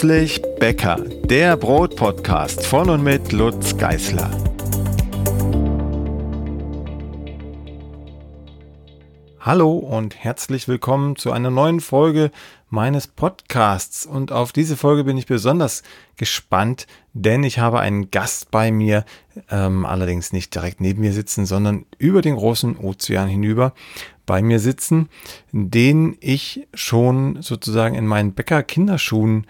Plötzlich Bäcker, der Brotpodcast von und mit Lutz Geißler. Hallo und herzlich willkommen zu einer neuen Folge meines Podcasts. Und auf diese Folge bin ich besonders gespannt, denn ich habe einen Gast bei mir, ähm, allerdings nicht direkt neben mir sitzen, sondern über den großen Ozean hinüber bei mir sitzen, den ich schon sozusagen in meinen Bäcker-Kinderschuhen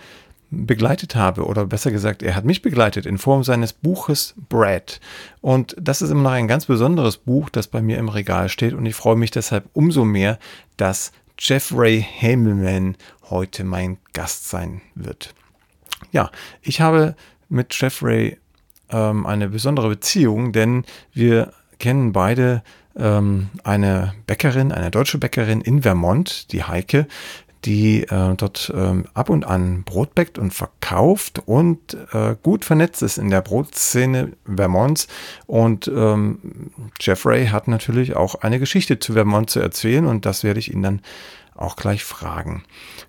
begleitet habe oder besser gesagt, er hat mich begleitet in Form seines Buches Brad. Und das ist immer noch ein ganz besonderes Buch, das bei mir im Regal steht und ich freue mich deshalb umso mehr, dass Jeffrey Hamelman heute mein Gast sein wird. Ja, ich habe mit Jeffrey ähm, eine besondere Beziehung, denn wir kennen beide ähm, eine Bäckerin, eine deutsche Bäckerin in Vermont, die Heike, die äh, dort ähm, ab und an Brot bäckt und verkauft und äh, gut vernetzt ist in der Brotszene Vermonts. Und ähm, Jeffrey hat natürlich auch eine Geschichte zu Vermont zu erzählen und das werde ich ihn dann auch gleich fragen.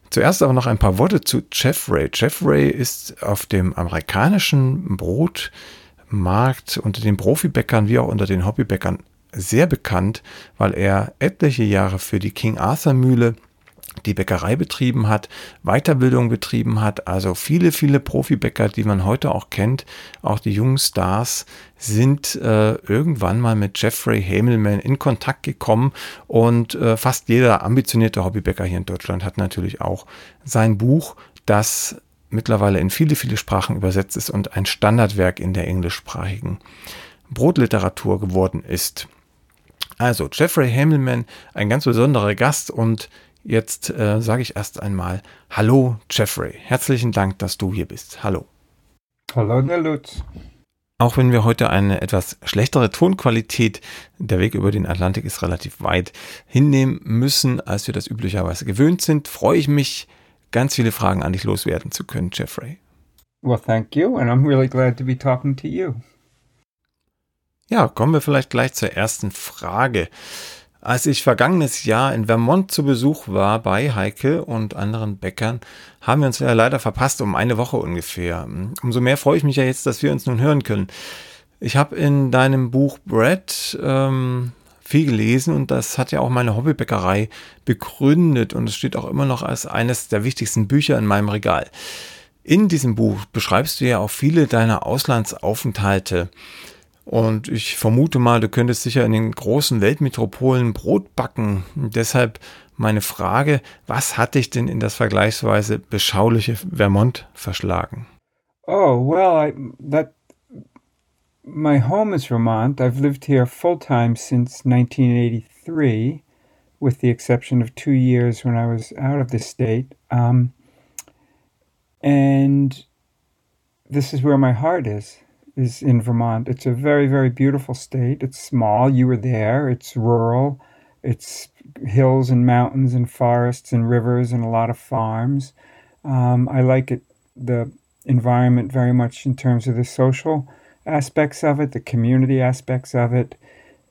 Zuerst aber noch ein paar Worte zu Jeffrey. Jeffrey ist auf dem amerikanischen Brotmarkt unter den Profibäckern wie auch unter den Hobbybäckern sehr bekannt, weil er etliche Jahre für die King Arthur Mühle die Bäckerei betrieben hat, Weiterbildung betrieben hat, also viele, viele Profibäcker, die man heute auch kennt, auch die jungen Stars, sind äh, irgendwann mal mit Jeffrey Hamelman in Kontakt gekommen und äh, fast jeder ambitionierte Hobbybäcker hier in Deutschland hat natürlich auch sein Buch, das mittlerweile in viele, viele Sprachen übersetzt ist und ein Standardwerk in der englischsprachigen Brotliteratur geworden ist. Also Jeffrey Hamelman, ein ganz besonderer Gast und Jetzt äh, sage ich erst einmal Hallo Jeffrey. Herzlichen Dank, dass du hier bist. Hallo. Hallo, Lutz. Auch wenn wir heute eine etwas schlechtere Tonqualität, der Weg über den Atlantik ist relativ weit, hinnehmen müssen, als wir das üblicherweise gewöhnt sind, freue ich mich, ganz viele Fragen an dich loswerden zu können, Jeffrey. Well, thank you, and I'm really glad to be talking to you. Ja, kommen wir vielleicht gleich zur ersten Frage. Als ich vergangenes Jahr in Vermont zu Besuch war bei Heike und anderen Bäckern, haben wir uns ja leider verpasst, um eine Woche ungefähr. Umso mehr freue ich mich ja jetzt, dass wir uns nun hören können. Ich habe in deinem Buch Brad ähm, viel gelesen und das hat ja auch meine Hobbybäckerei begründet und es steht auch immer noch als eines der wichtigsten Bücher in meinem Regal. In diesem Buch beschreibst du ja auch viele deiner Auslandsaufenthalte. Und ich vermute mal, du könntest sicher in den großen Weltmetropolen Brot backen. Deshalb meine Frage, was hat dich denn in das vergleichsweise beschauliche Vermont verschlagen? Oh, well, I, that my home is Vermont. I've lived here full time since 1983, with the exception of two years when I was out of the state. Um, and this is where my heart is. Is in Vermont. It's a very, very beautiful state. It's small. You were there. It's rural. It's hills and mountains and forests and rivers and a lot of farms. Um, I like it, the environment very much in terms of the social aspects of it, the community aspects of it,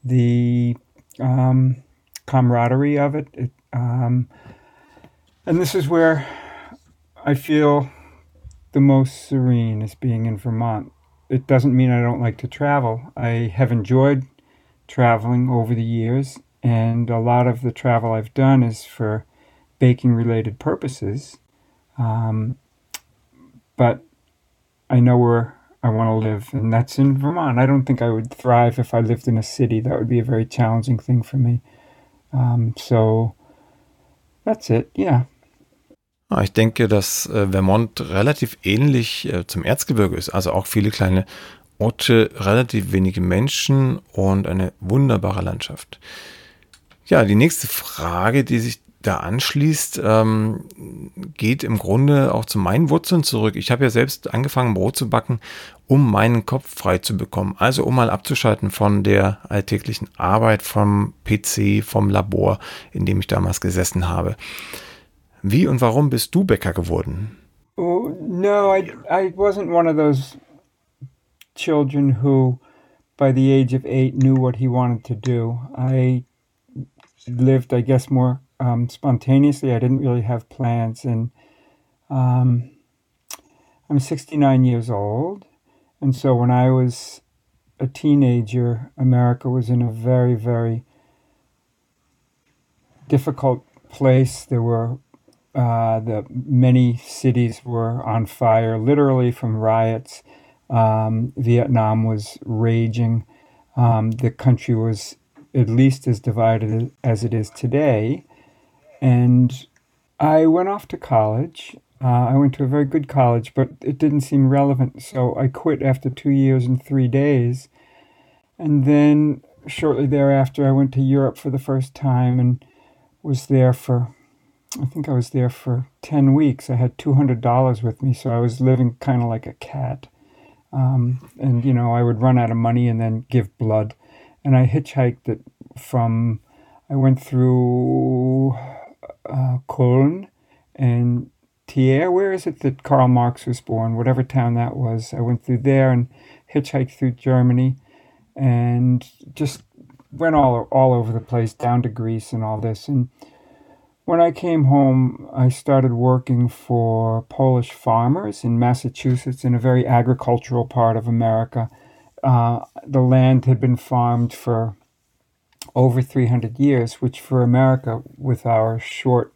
the um, camaraderie of it. it um, and this is where I feel the most serene is being in Vermont it doesn't mean I don't like to travel. I have enjoyed traveling over the years, and a lot of the travel I've done is for baking related purposes. Um, but I know where I want to live, and that's in Vermont. I don't think I would thrive if I lived in a city. That would be a very challenging thing for me. Um, so that's it. Yeah. Ah, ich denke, dass äh, Vermont relativ ähnlich äh, zum Erzgebirge ist. Also auch viele kleine Orte, relativ wenige Menschen und eine wunderbare Landschaft. Ja, die nächste Frage, die sich da anschließt, ähm, geht im Grunde auch zu meinen Wurzeln zurück. Ich habe ja selbst angefangen, Brot zu backen, um meinen Kopf frei zu bekommen. Also um mal abzuschalten von der alltäglichen Arbeit, vom PC, vom Labor, in dem ich damals gesessen habe. Wie und warum bist du Bäcker geworden? Oh, no, I, I wasn't one of those children who, by the age of eight, knew what he wanted to do. I lived, I guess, more um, spontaneously. I didn't really have plans. And um, I'm 69 years old. And so when I was a teenager, America was in a very, very difficult place. There were uh, the many cities were on fire, literally from riots. Um, Vietnam was raging. Um, the country was at least as divided as it is today. And I went off to college. Uh, I went to a very good college, but it didn't seem relevant, so I quit after two years and three days. And then shortly thereafter, I went to Europe for the first time and was there for, I think I was there for 10 weeks. I had $200 with me, so I was living kind of like a cat. Um, and, you know, I would run out of money and then give blood. And I hitchhiked it from, I went through uh, and Trier. Where is it that Karl Marx was born? Whatever town that was. I went through there and hitchhiked through Germany and just went all all over the place down to Greece and all this and when I came home, I started working for Polish farmers in Massachusetts in a very agricultural part of America. Uh, the land had been farmed for over 300 years, which for America, with our short,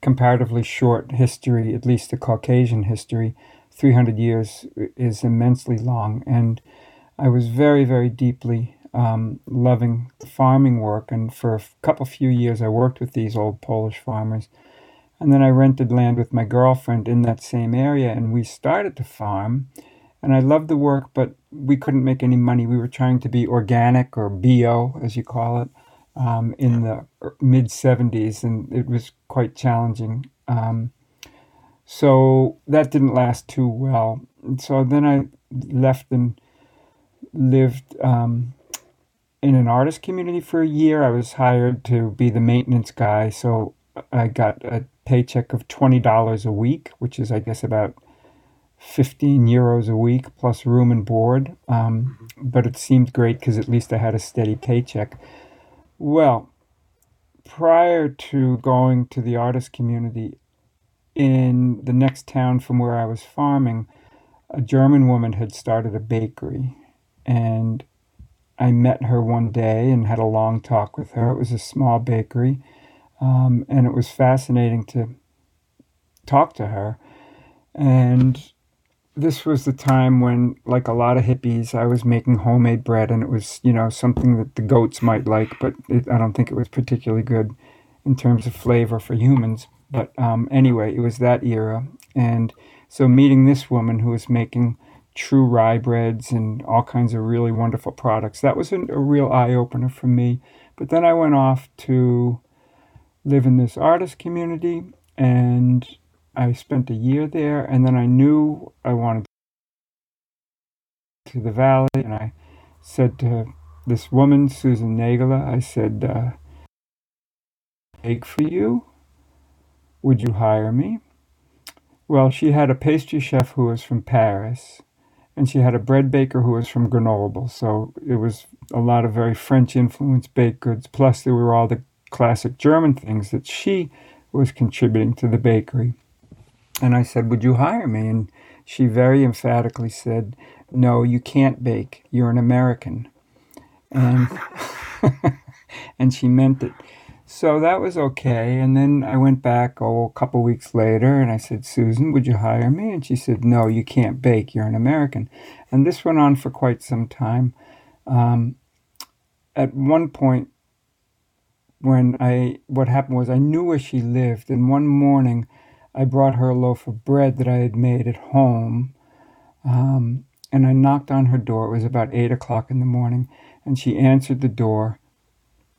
comparatively short history, at least the Caucasian history, 300 years is immensely long. And I was very, very deeply um, loving farming work. And for a couple few years, I worked with these old Polish farmers. And then I rented land with my girlfriend in that same area, and we started to farm. And I loved the work, but we couldn't make any money. We were trying to be organic or bio, as you call it, um, in the mid 70s, and it was quite challenging. Um, so that didn't last too well. And so then I left and lived um, in an artist community for a year. I was hired to be the maintenance guy, so I got a paycheck of twenty dollars a week, which is I guess about fifteen euros a week plus room and board. Um, but it seemed great because at least I had a steady paycheck. Well, prior to going to the artist community, in the next town from where I was farming, a German woman had started a bakery, and I met her one day and had a long talk with her. It was a small bakery, um, and it was fascinating to talk to her. And this was the time when, like a lot of hippies, I was making homemade bread, and it was, you know, something that the goats might like, but it, I don't think it was particularly good in terms of flavor for humans. But um, anyway, it was that era. And so meeting this woman who was making true rye breads and all kinds of really wonderful products. That was a, a real eye opener for me. But then I went off to live in this artist community and I spent a year there. And then I knew I wanted to the valley. And I said to this woman, Susan Nagala, I said, uh, Bake for you? Would you hire me? Well, she had a pastry chef who was from Paris and she had a bread baker who was from Grenoble. So it was a lot of very French influenced baked goods. Plus, there were all the classic German things that she was contributing to the bakery. And I said, Would you hire me? And she very emphatically said, No, you can't bake. You're an American. And, and she meant it. So that was okay. And then I went back oh, a couple weeks later and I said, Susan, would you hire me? And she said, No, you can't bake. You're an American. And this went on for quite some time. Um, at one point, when I, what happened was I knew where she lived. And one morning, I brought her a loaf of bread that I had made at home. Um, and I knocked on her door. It was about eight o'clock in the morning. And she answered the door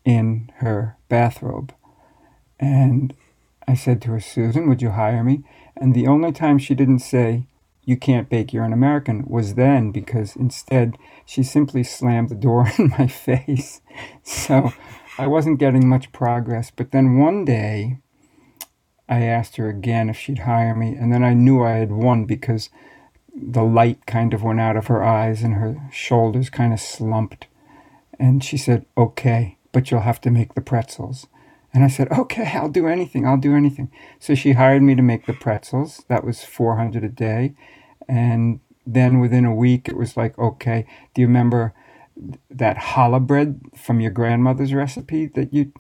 in her bathrobe. And I said to her, Susan, would you hire me? And the only time she didn't say, You can't bake, you're an American, was then because instead she simply slammed the door in my face. So I wasn't getting much progress. But then one day I asked her again if she'd hire me. And then I knew I had won because the light kind of went out of her eyes and her shoulders kind of slumped. And she said, Okay but you'll have to make the pretzels. And I said, okay, I'll do anything. I'll do anything. So she hired me to make the pretzels. That was 400 a day. And then within a week, it was like, okay, do you remember that challah bread from your grandmother's recipe that you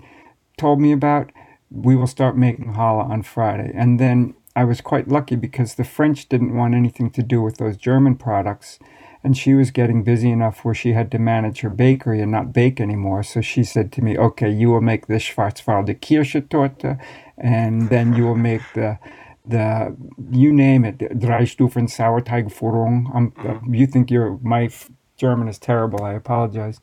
told me about? We will start making challah on Friday. And then I was quite lucky because the French didn't want anything to do with those German products. And she was getting busy enough where she had to manage her bakery and not bake anymore. So she said to me, okay, you will make the Schwarzwälder Kirsche Torte, and then you will make the the you name it, Dreistufen Sauerteigführung. Um, mm-hmm. You think you're my German is terrible. I apologize.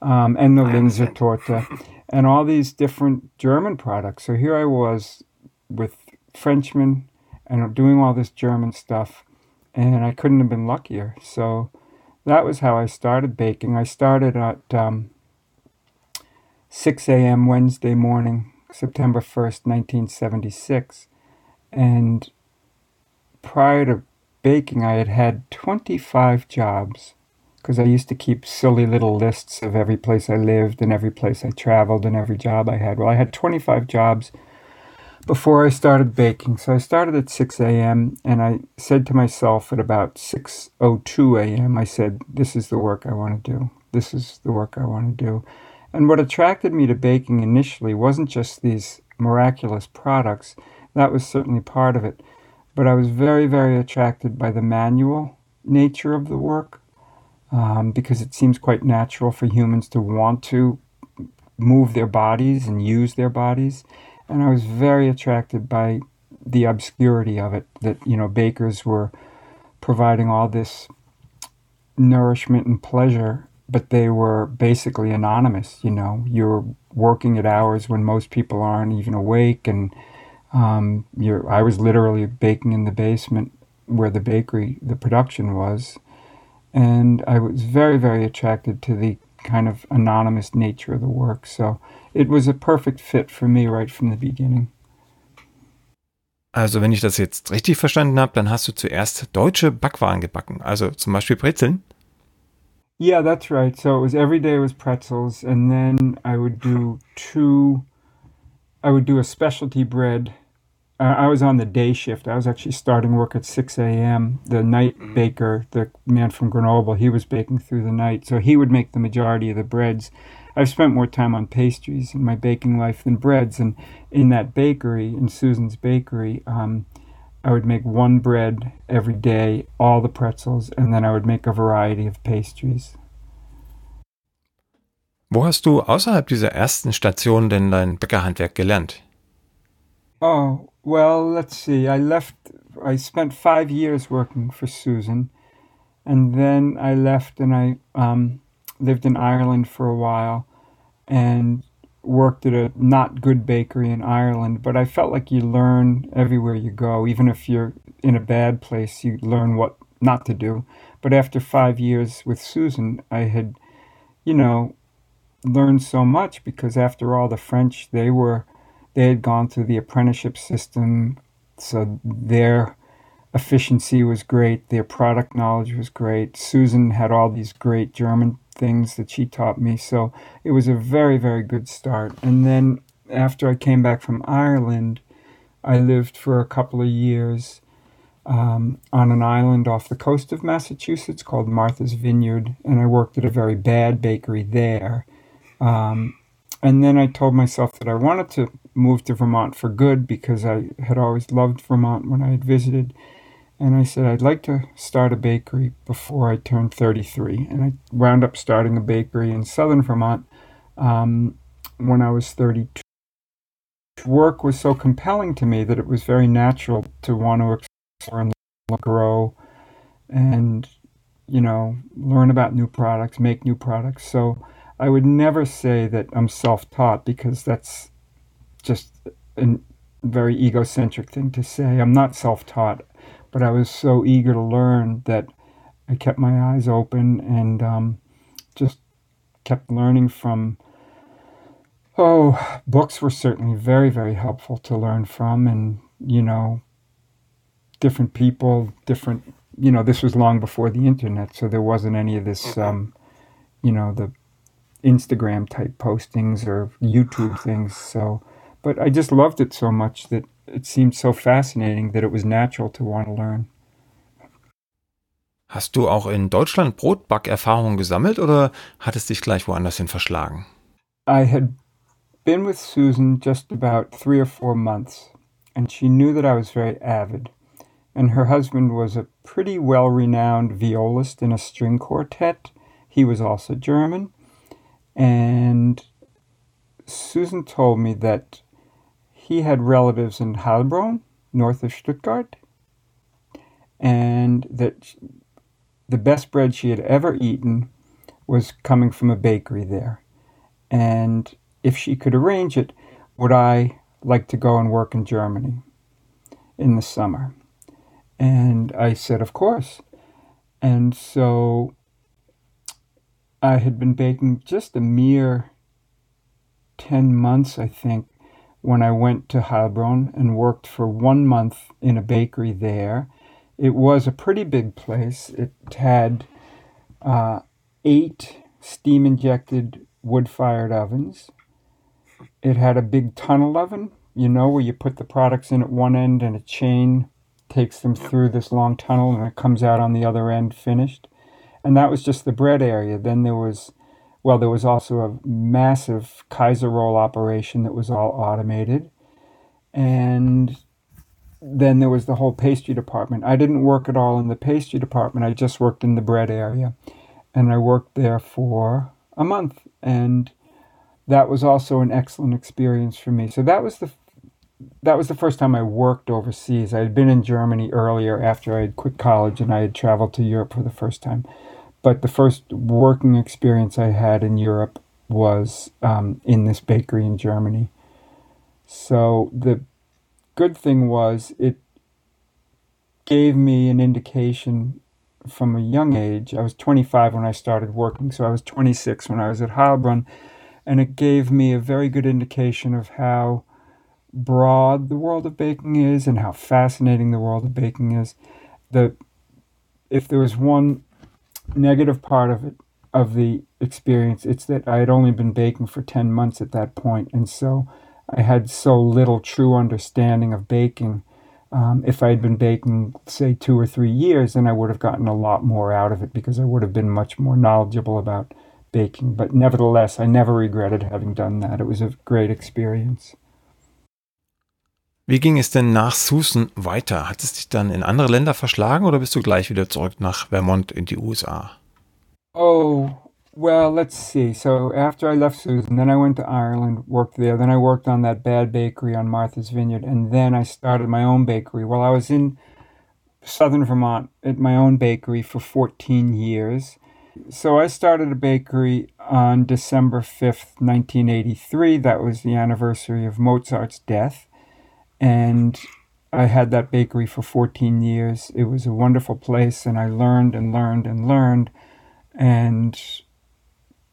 Um, and the Linzer Torte, and all these different German products. So here I was with Frenchmen and doing all this German stuff, and I couldn't have been luckier. So that was how I started baking. I started at um, 6 a.m. Wednesday morning, September 1st, 1976. And prior to baking, I had had 25 jobs because I used to keep silly little lists of every place I lived and every place I traveled and every job I had. Well, I had 25 jobs before I started baking. So I started at 6 a.m. and I said to myself at about 6:02 a.m. I said, "This is the work I want to do. This is the work I want to do." And what attracted me to baking initially wasn't just these miraculous products. That was certainly part of it. But I was very, very attracted by the manual nature of the work um, because it seems quite natural for humans to want to move their bodies and use their bodies. And I was very attracted by the obscurity of it that, you know, bakers were providing all this nourishment and pleasure, but they were basically anonymous. You know, you're working at hours when most people aren't even awake and um, I was literally baking in the basement where the bakery, the production was, and I was very, very attracted to the kind of anonymous nature of the work. So it was a perfect fit for me right from the beginning. Also, wenn ich das jetzt richtig verstanden habe, dann hast du zuerst deutsche Backwaren gebacken, also zum Beispiel Brezeln. Yeah, that's right. So it was every day was pretzels, and then I would do two. I would do a specialty bread I was on the day shift. I was actually starting work at 6 a.m. The night mm-hmm. baker, the man from Grenoble, he was baking through the night. So he would make the majority of the breads. I've spent more time on pastries in my baking life than breads. And in that bakery, in Susan's bakery, um, I would make one bread every day, all the pretzels, and then I would make a variety of pastries. Wo hast du außerhalb dieser ersten Station denn dein Bäckerhandwerk gelernt? Oh, well, let's see. I left, I spent five years working for Susan, and then I left and I um, lived in Ireland for a while and worked at a not good bakery in Ireland. But I felt like you learn everywhere you go, even if you're in a bad place, you learn what not to do. But after five years with Susan, I had, you know, learned so much because after all, the French, they were they had gone through the apprenticeship system, so their efficiency was great, their product knowledge was great. Susan had all these great German things that she taught me, so it was a very, very good start. And then after I came back from Ireland, I lived for a couple of years um, on an island off the coast of Massachusetts called Martha's Vineyard, and I worked at a very bad bakery there. Um, and then I told myself that I wanted to move to Vermont for good because I had always loved Vermont when I had visited. And I said, I'd like to start a bakery before I turn 33. And I wound up starting a bakery in southern Vermont um, when I was 32. Work was so compelling to me that it was very natural to want to explore and grow and, you know, learn about new products, make new products. So I would never say that I'm self taught because that's just a very egocentric thing to say. I'm not self taught, but I was so eager to learn that I kept my eyes open and um, just kept learning from. Oh, books were certainly very, very helpful to learn from, and you know, different people, different. You know, this was long before the internet, so there wasn't any of this. Um, you know, the Instagram type postings or YouTube things. So but I just loved it so much that it seemed so fascinating that it was natural to want to learn. Hast du auch in Deutschland Brotbackerfahrungen gesammelt oder hat es dich gleich woanders hin verschlagen? I had been with Susan just about three or four months, and she knew that I was very avid. And her husband was a pretty well renowned violist in a string quartet. He was also German. And Susan told me that he had relatives in Heilbronn, north of Stuttgart, and that the best bread she had ever eaten was coming from a bakery there. And if she could arrange it, would I like to go and work in Germany in the summer? And I said, Of course. And so I had been baking just a mere 10 months, I think, when I went to Heilbronn and worked for one month in a bakery there it was a pretty big place. It had uh, eight steam injected wood fired ovens. It had a big tunnel oven, you know, where you put the products in at one end and a chain takes them through this long tunnel and it comes out on the other end finished. And that was just the bread area. Then there was, well, there was also a massive Kaiser roll operation that was all automated. And then there was the whole pastry department. I didn't work at all in the pastry department. I just worked in the bread area. And I worked there for a month. And that was also an excellent experience for me. So that was the that was the first time I worked overseas. I had been in Germany earlier after I had quit college and I had traveled to Europe for the first time. But the first working experience I had in Europe was um, in this bakery in Germany. So the good thing was it gave me an indication from a young age. I was 25 when I started working, so I was 26 when I was at Heilbronn, and it gave me a very good indication of how broad the world of baking is and how fascinating the world of baking is. The if there was one negative part of it of the experience, it's that I had only been baking for 10 months at that point, and so I had so little true understanding of baking. Um, if I had been baking, say, two or three years, then I would have gotten a lot more out of it because I would have been much more knowledgeable about baking. But nevertheless, I never regretted having done that. It was a great experience. Wie ging es denn nach Susan weiter? Hat es dich dann in andere Länder verschlagen oder bist du gleich wieder zurück nach Vermont in die USA? Oh, Well, let's see. So after I left Susan, then I went to Ireland, worked there. Then I worked on that bad bakery on Martha's Vineyard, and then I started my own bakery. Well, I was in southern Vermont at my own bakery for 14 years. So I started a bakery on December 5th, 1983. That was the anniversary of Mozart's death. And I had that bakery for 14 years. It was a wonderful place, and I learned and learned and learned. And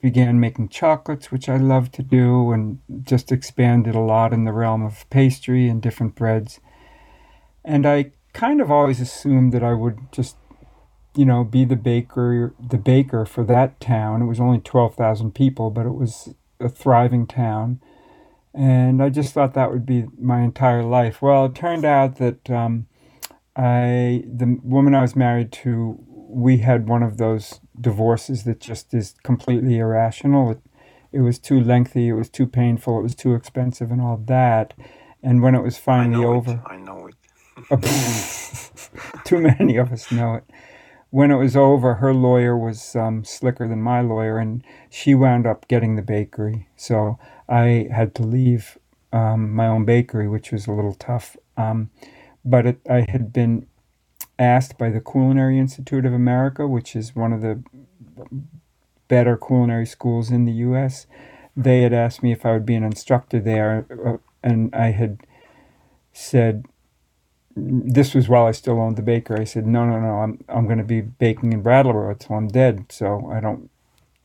began making chocolates, which I love to do, and just expanded a lot in the realm of pastry and different breads. And I kind of always assumed that I would just, you know, be the baker, the baker for that town. It was only twelve thousand people, but it was a thriving town, and I just thought that would be my entire life. Well, it turned out that um, I, the woman I was married to, we had one of those divorces that just is completely irrational. It, it was too lengthy, it was too painful, it was too expensive, and all that. And when it was finally I over, it. I know it. too many of us know it. When it was over, her lawyer was um, slicker than my lawyer, and she wound up getting the bakery. So I had to leave um, my own bakery, which was a little tough. Um, but it, I had been asked by the Culinary Institute of America, which is one of the better culinary schools in the U.S. They had asked me if I would be an instructor there, uh, and I had said this was while I still owned the bakery. I said, no, no, no, I'm I'm going to be baking in Brattleboro until I'm dead, so I don't,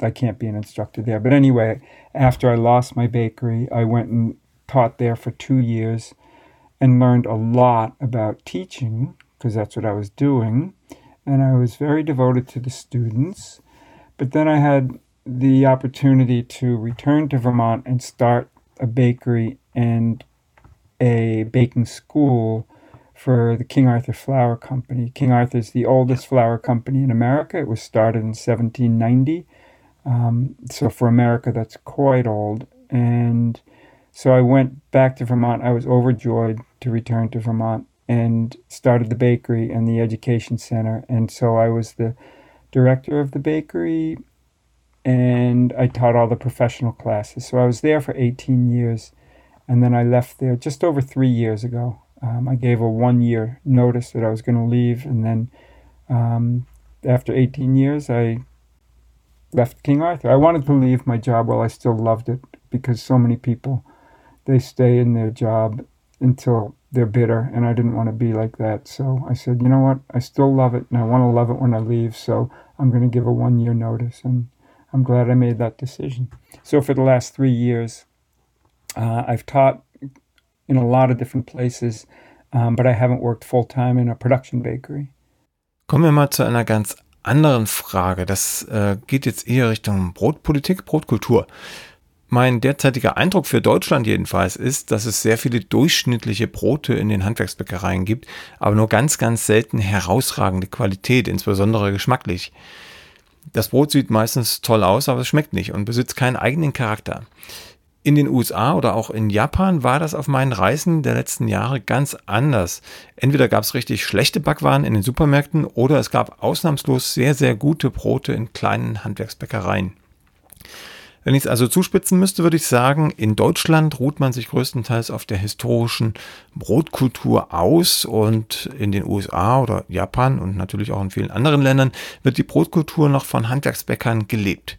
I can't be an instructor there. But anyway, after I lost my bakery, I went and taught there for two years, and learned a lot about teaching because that's what I was doing. And I was very devoted to the students. But then I had the opportunity to return to Vermont and start a bakery and a baking school for the King Arthur Flour Company. King Arthur is the oldest flour company in America. It was started in 1790. Um, so for America, that's quite old. And so I went back to Vermont. I was overjoyed to return to Vermont and started the bakery and the education center. And so I was the director of the bakery and I taught all the professional classes. So I was there for 18 years. And then I left there just over three years ago. Um, I gave a one year notice that I was going to leave. And then um, after 18 years, I left King Arthur. I wanted to leave my job while I still loved it because so many people they stay in their job until they're bitter and I didn't want to be like that. So I said, you know what? I still love it and I want to love it when I leave. So I'm going to give a one year notice and I'm glad I made that decision. So for the last three years, uh, I've taught in a lot of different places, um, but I haven't worked full time in a production bakery. Kommen wir mal zu einer ganz anderen Frage. Das äh, geht jetzt eher Richtung Brotpolitik, Brotkultur. Mein derzeitiger Eindruck für Deutschland jedenfalls ist, dass es sehr viele durchschnittliche Brote in den Handwerksbäckereien gibt, aber nur ganz, ganz selten herausragende Qualität, insbesondere geschmacklich. Das Brot sieht meistens toll aus, aber es schmeckt nicht und besitzt keinen eigenen Charakter. In den USA oder auch in Japan war das auf meinen Reisen der letzten Jahre ganz anders. Entweder gab es richtig schlechte Backwaren in den Supermärkten oder es gab ausnahmslos sehr, sehr gute Brote in kleinen Handwerksbäckereien. Wenn ich es also zuspitzen müsste, würde ich sagen, in Deutschland ruht man sich größtenteils auf der historischen Brotkultur aus und in den USA oder Japan und natürlich auch in vielen anderen Ländern wird die Brotkultur noch von Handwerksbäckern gelebt.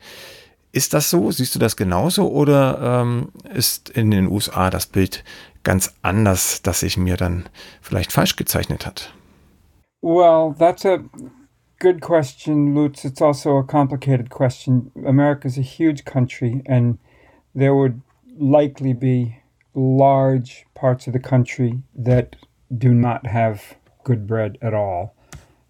Ist das so? Siehst du das genauso oder ähm, ist in den USA das Bild ganz anders, das sich mir dann vielleicht falsch gezeichnet hat? Well, that's a good question, Lutz. It's also a complicated question. America is a huge country, and there would likely be large parts of the country that do not have good bread at all.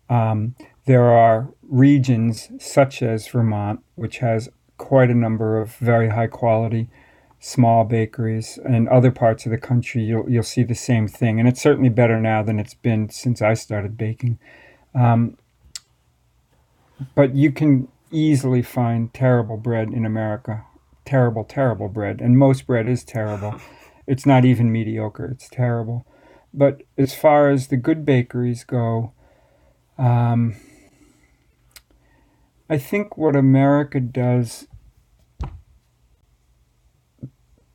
Um, there are regions such as Vermont, which has quite a number of very high quality small bakeries. And other parts of the country you'll you'll see the same thing and it's certainly better now than it's been since I started baking. Um, but you can easily find terrible bread in America. Terrible terrible bread and most bread is terrible. It's not even mediocre it's terrible. But as far as the good bakeries go um, I think what America does,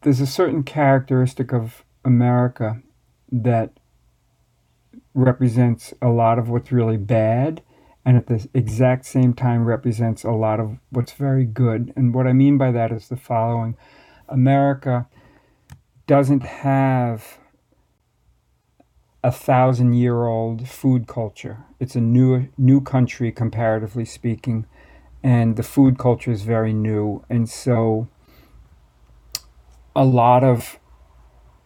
there's a certain characteristic of America that represents a lot of what's really bad and at the exact same time represents a lot of what's very good. And what I mean by that is the following America doesn't have a thousand year old food culture. It's a new new country comparatively speaking and the food culture is very new. And so a lot of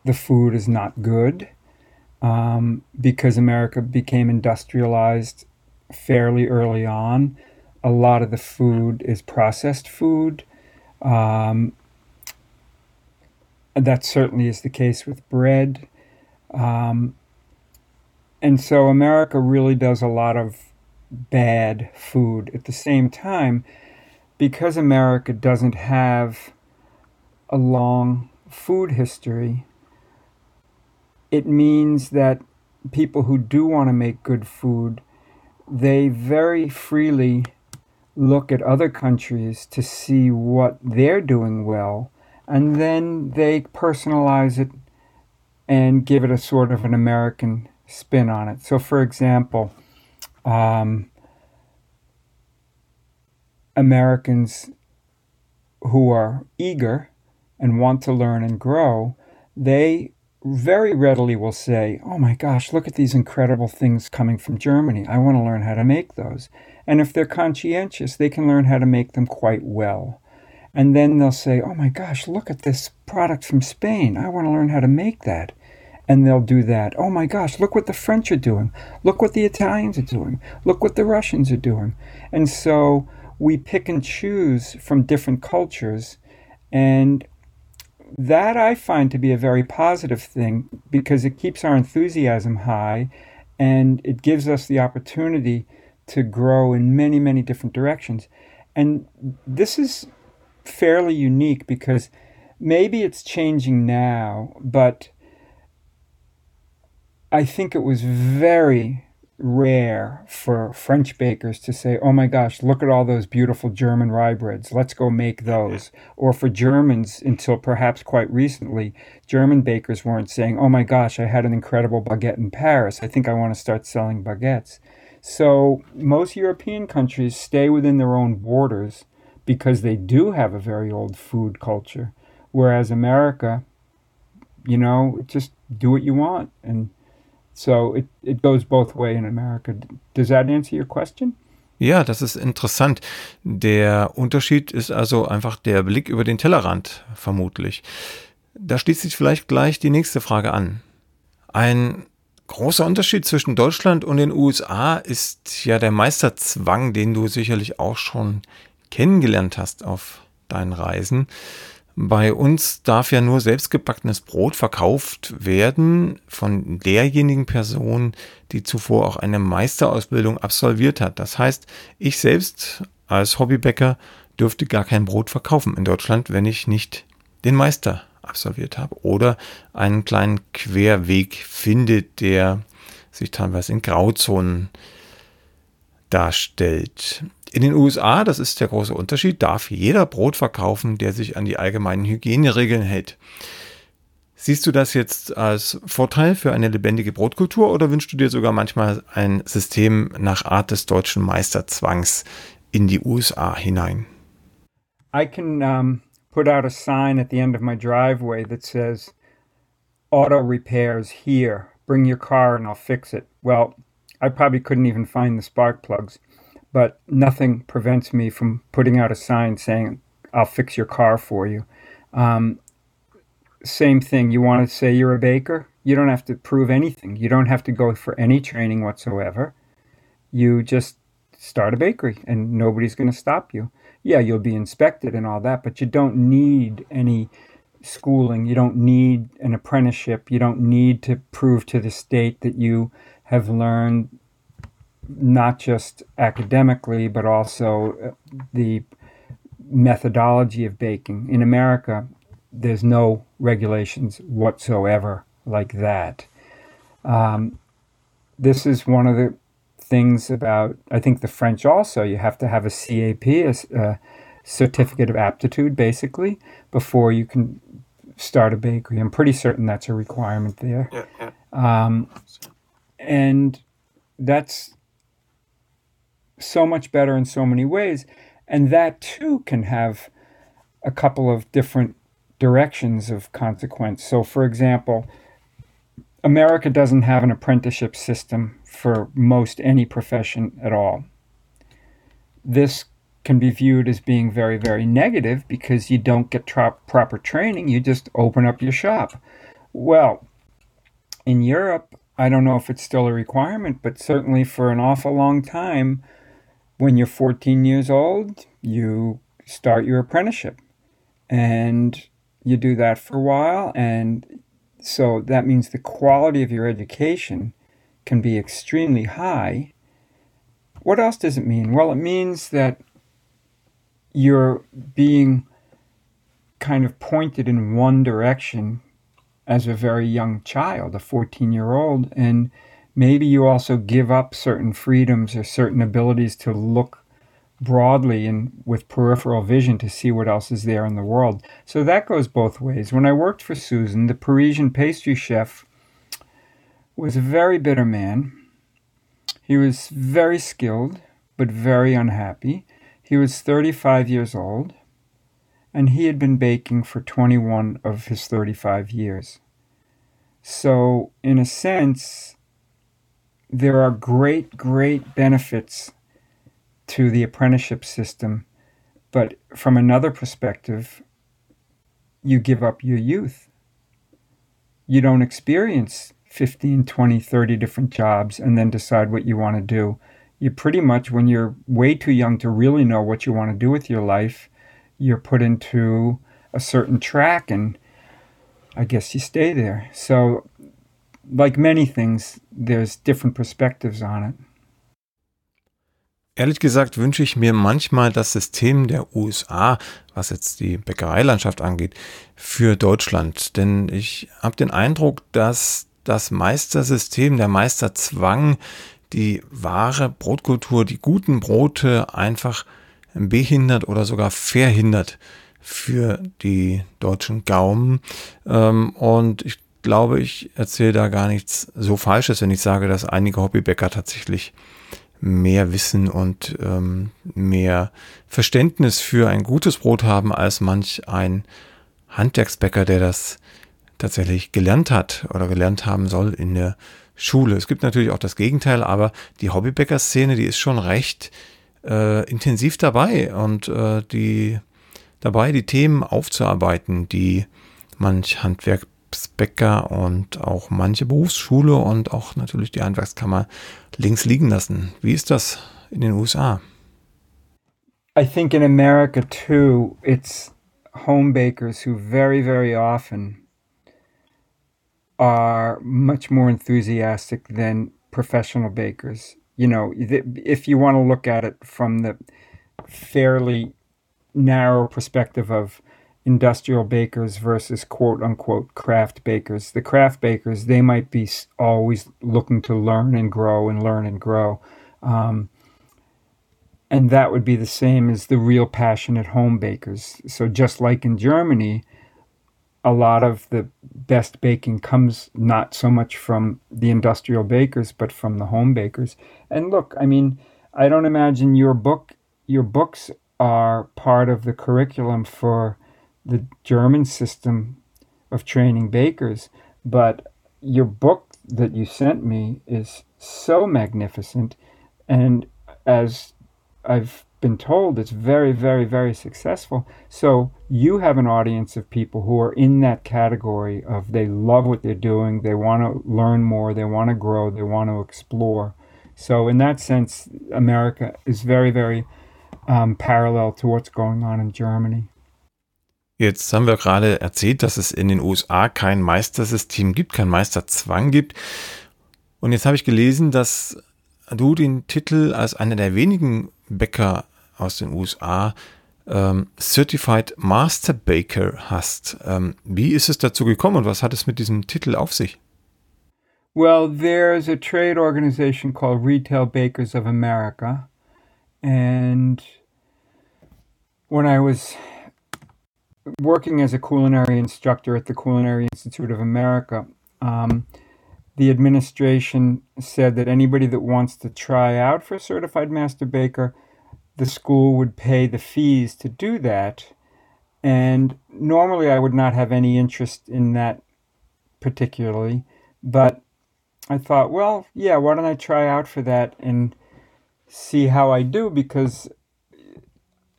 the food is not good um, because america became industrialized fairly early on. A lot of the food is processed food. Um, that certainly is the case with bread. Um, and so america really does a lot of bad food. At the same time, because America doesn't have a long food history, it means that people who do want to make good food, they very freely look at other countries to see what they're doing well, and then they personalize it and give it a sort of an American spin on it. So, for example, um, Americans who are eager and want to learn and grow, they very readily will say, Oh my gosh, look at these incredible things coming from Germany. I want to learn how to make those. And if they're conscientious, they can learn how to make them quite well. And then they'll say, Oh my gosh, look at this product from Spain. I want to learn how to make that and they'll do that. Oh my gosh, look what the French are doing. Look what the Italians are doing. Look what the Russians are doing. And so we pick and choose from different cultures and that I find to be a very positive thing because it keeps our enthusiasm high and it gives us the opportunity to grow in many, many different directions. And this is fairly unique because maybe it's changing now, but I think it was very rare for French bakers to say, oh my gosh, look at all those beautiful German rye breads. Let's go make those. Or for Germans, until perhaps quite recently, German bakers weren't saying, oh my gosh, I had an incredible baguette in Paris. I think I want to start selling baguettes. So most European countries stay within their own borders because they do have a very old food culture. Whereas America, you know, just do what you want. And so it, it goes both way in America. Does that answer your question? Ja, das ist interessant. Der Unterschied ist also einfach der Blick über den Tellerrand, vermutlich. Da schließt sich vielleicht gleich die nächste Frage an. Ein großer Unterschied zwischen Deutschland und den USA ist ja der Meisterzwang, den du sicherlich auch schon kennengelernt hast auf deinen Reisen. Bei uns darf ja nur selbstgebackenes Brot verkauft werden von derjenigen Person, die zuvor auch eine Meisterausbildung absolviert hat. Das heißt, ich selbst als Hobbybäcker dürfte gar kein Brot verkaufen in Deutschland, wenn ich nicht den Meister absolviert habe oder einen kleinen Querweg findet, der sich teilweise in Grauzonen darstellt. In den USA, das ist der große Unterschied, darf jeder Brot verkaufen, der sich an die allgemeinen Hygieneregeln hält. Siehst du das jetzt als Vorteil für eine lebendige Brotkultur oder wünschst du dir sogar manchmal ein System nach Art des deutschen Meisterzwangs in die USA hinein? I can um, put out a sign at the end of my driveway that says auto repairs here. Bring your car and I'll fix it. Well, I probably couldn't even find the spark plugs but nothing prevents me from putting out a sign saying, I'll fix your car for you. Um, same thing, you want to say you're a baker? You don't have to prove anything. You don't have to go for any training whatsoever. You just start a bakery and nobody's going to stop you. Yeah, you'll be inspected and all that, but you don't need any schooling. You don't need an apprenticeship. You don't need to prove to the state that you have learned not just academically, but also uh, the methodology of baking. In America, there's no regulations whatsoever like that. Um, this is one of the things about, I think the French also, you have to have a CAP, a, a certificate of aptitude, basically, before you can start a bakery. I'm pretty certain that's a requirement there. Yeah, yeah. Um, and that's so much better in so many ways. And that too can have a couple of different directions of consequence. So, for example, America doesn't have an apprenticeship system for most any profession at all. This can be viewed as being very, very negative because you don't get proper training, you just open up your shop. Well, in Europe, I don't know if it's still a requirement, but certainly for an awful long time, when you're 14 years old, you start your apprenticeship. And you do that for a while. And so that means the quality of your education can be extremely high. What else does it mean? Well, it means that you're being kind of pointed in one direction as a very young child, a 14 year old. And maybe you also give up certain freedoms or certain abilities to look broadly and with peripheral vision to see what else is there in the world. So that goes both ways. When I worked for Susan, the Parisian pastry chef was a very bitter man. He was very skilled, but very unhappy. He was 35 years old, and he had been baking for 21 of his 35 years. So, in a sense, there are great, great benefits to the apprenticeship system, but from another perspective, you give up your youth. You don't experience 15, 20, 30 different jobs and then decide what you want to do. You pretty much, when you're way too young to really know what you want to do with your life, you're put into a certain track and I guess you stay there. So, like many things, there's different perspectives on it. Ehrlich gesagt wünsche ich mir manchmal das System der USA, was jetzt die Bäckereilandschaft angeht, für Deutschland. Denn ich habe den Eindruck, dass das Meistersystem, der Meisterzwang, die wahre Brotkultur, die guten Brote einfach behindert oder sogar verhindert für die deutschen Gaumen. Ähm, und ich glaube, ich erzähle da gar nichts so Falsches, wenn ich sage, dass einige Hobbybäcker tatsächlich mehr Wissen und ähm, mehr Verständnis für ein gutes Brot haben als manch ein Handwerksbäcker, der das tatsächlich gelernt hat oder gelernt haben soll in der Schule. Es gibt natürlich auch das Gegenteil, aber die Hobbybäcker-Szene, die ist schon recht äh, intensiv dabei und äh, die dabei, die Themen aufzuarbeiten, die manch Handwerksbäcker und auch manche Berufsschule und auch natürlich die Handwerkskammer links liegen lassen. Wie ist das in den USA? I think in America too, it's home bakers who very, very often are much more enthusiastic than professional bakers. You know, if you want to look at it from the fairly narrow perspective of industrial bakers versus quote unquote craft bakers. The craft bakers, they might be always looking to learn and grow and learn and grow. Um, and that would be the same as the real passionate home bakers. So, just like in Germany, a lot of the best baking comes not so much from the industrial bakers, but from the home bakers. And look, I mean, I don't imagine your book, your books are part of the curriculum for the German system of training bakers, but your book that you sent me is so magnificent, and as I've been told, it's very, very, very successful. So you have an audience of people who are in that category of they love what they're doing, they want to learn more, they want to grow, they want to explore. So in that sense, America is very, very um, parallel to what's going on in Germany. Jetzt haben wir gerade erzählt, dass es in den USA kein Meistersystem gibt, kein Meisterzwang gibt. Und jetzt habe ich gelesen, dass du den Titel als einer der wenigen Bäcker aus den USA ähm, Certified Master Baker hast. Ähm, wie ist es dazu gekommen und was hat es mit diesem Titel auf sich? Well, there's a trade organization called Retail Bakers of America. And when I was working as a culinary instructor at the Culinary Institute of America, um, the administration said that anybody that wants to try out for a certified master baker, the school would pay the fees to do that. And normally I would not have any interest in that particularly, but I thought, well, yeah, why don't I try out for that and see how I do because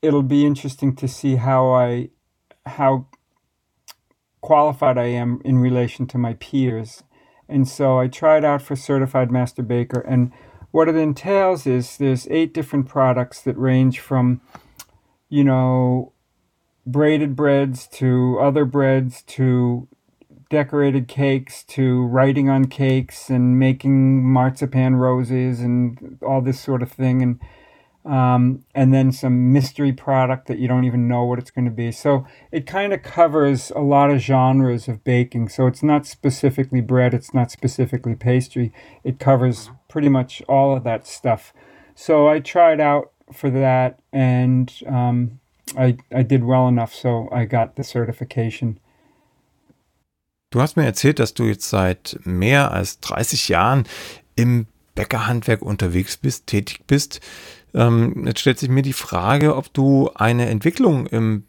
it'll be interesting to see how I how qualified I am in relation to my peers. And so I tried out for certified master baker and what it entails is there's eight different products that range from you know braided breads to other breads to decorated cakes to writing on cakes and making marzipan roses and all this sort of thing and um, and then some mystery product that you don't even know what it's going to be. So it kind of covers a lot of genres of baking. So it's not specifically bread, it's not specifically pastry. It covers pretty much all of that stuff. So I tried out for that and um, I, I did well enough, so I got the certification. Du hast mir erzählt, dass du jetzt seit mehr als 30 Jahren im Bäckerhandwerk unterwegs bist, tätig bist. Ähm, jetzt stellt sich mir die Frage, ob du eine Entwicklung im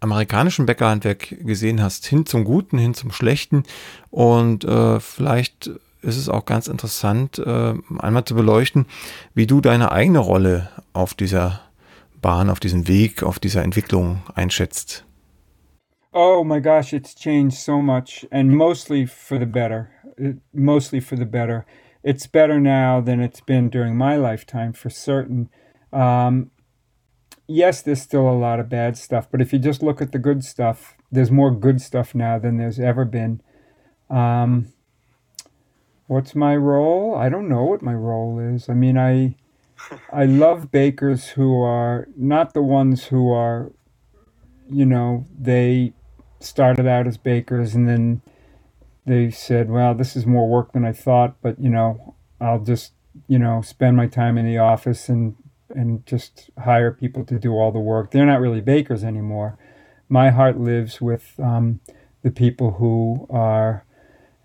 amerikanischen Bäckerhandwerk gesehen hast, hin zum Guten, hin zum Schlechten. Und äh, vielleicht ist es auch ganz interessant, äh, einmal zu beleuchten, wie du deine eigene Rolle auf dieser Bahn, auf diesem Weg, auf dieser Entwicklung einschätzt. Oh my gosh, it's changed so much and mostly for the better. Mostly for the better. It's better now than it's been during my lifetime for certain. Um, yes, there's still a lot of bad stuff, but if you just look at the good stuff, there's more good stuff now than there's ever been. Um, what's my role? I don't know what my role is. I mean, I I love bakers who are not the ones who are, you know, they started out as bakers and then they said, well, this is more work than I thought, but you know, I'll just, you know, spend my time in the office and and just hire people to do all the work. They're not really bakers anymore. My heart lives with um, the people who are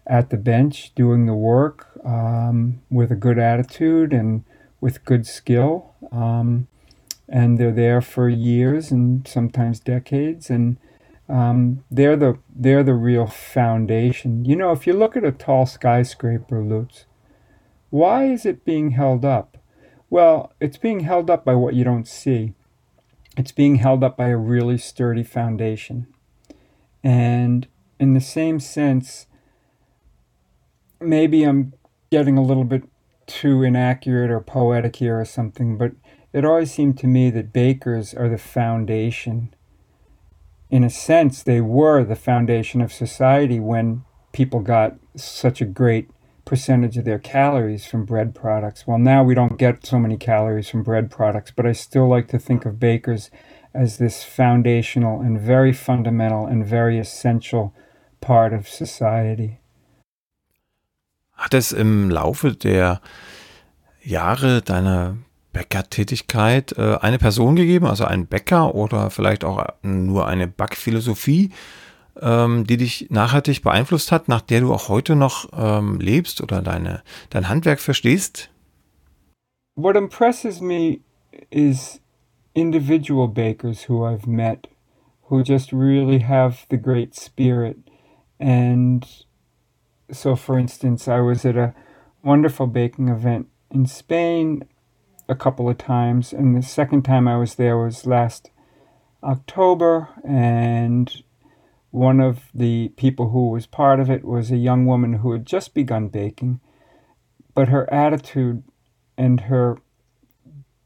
at the bench doing the work um, with a good attitude and with good skill. Um, and they're there for years and sometimes decades. And um, they're the they're the real foundation. You know, if you look at a tall skyscraper, Lutz, why is it being held up? Well, it's being held up by what you don't see. It's being held up by a really sturdy foundation. And in the same sense, maybe I'm getting a little bit too inaccurate or poetic here or something, but it always seemed to me that bakers are the foundation. In a sense, they were the foundation of society when people got such a great percentage of their calories from bread products. Well, now we don't get so many calories from bread products, but I still like to think of bakers as this foundational and very fundamental and very essential part of society. Hat es im Laufe der Jahre deiner Bäckertätigkeit äh, eine Person gegeben, also einen Bäcker oder vielleicht auch nur eine Backphilosophie, ähm, die dich nachhaltig beeinflusst hat, nach der du auch heute noch ähm, lebst oder deine, dein Handwerk verstehst? What impresses me is individual bakers who I've met who just really have the great spirit and so, for instance, I was at a wonderful baking event in Spain a couple of times, and the second time I was there was last October, and one of the people who was part of it was a young woman who had just begun baking, but her attitude and her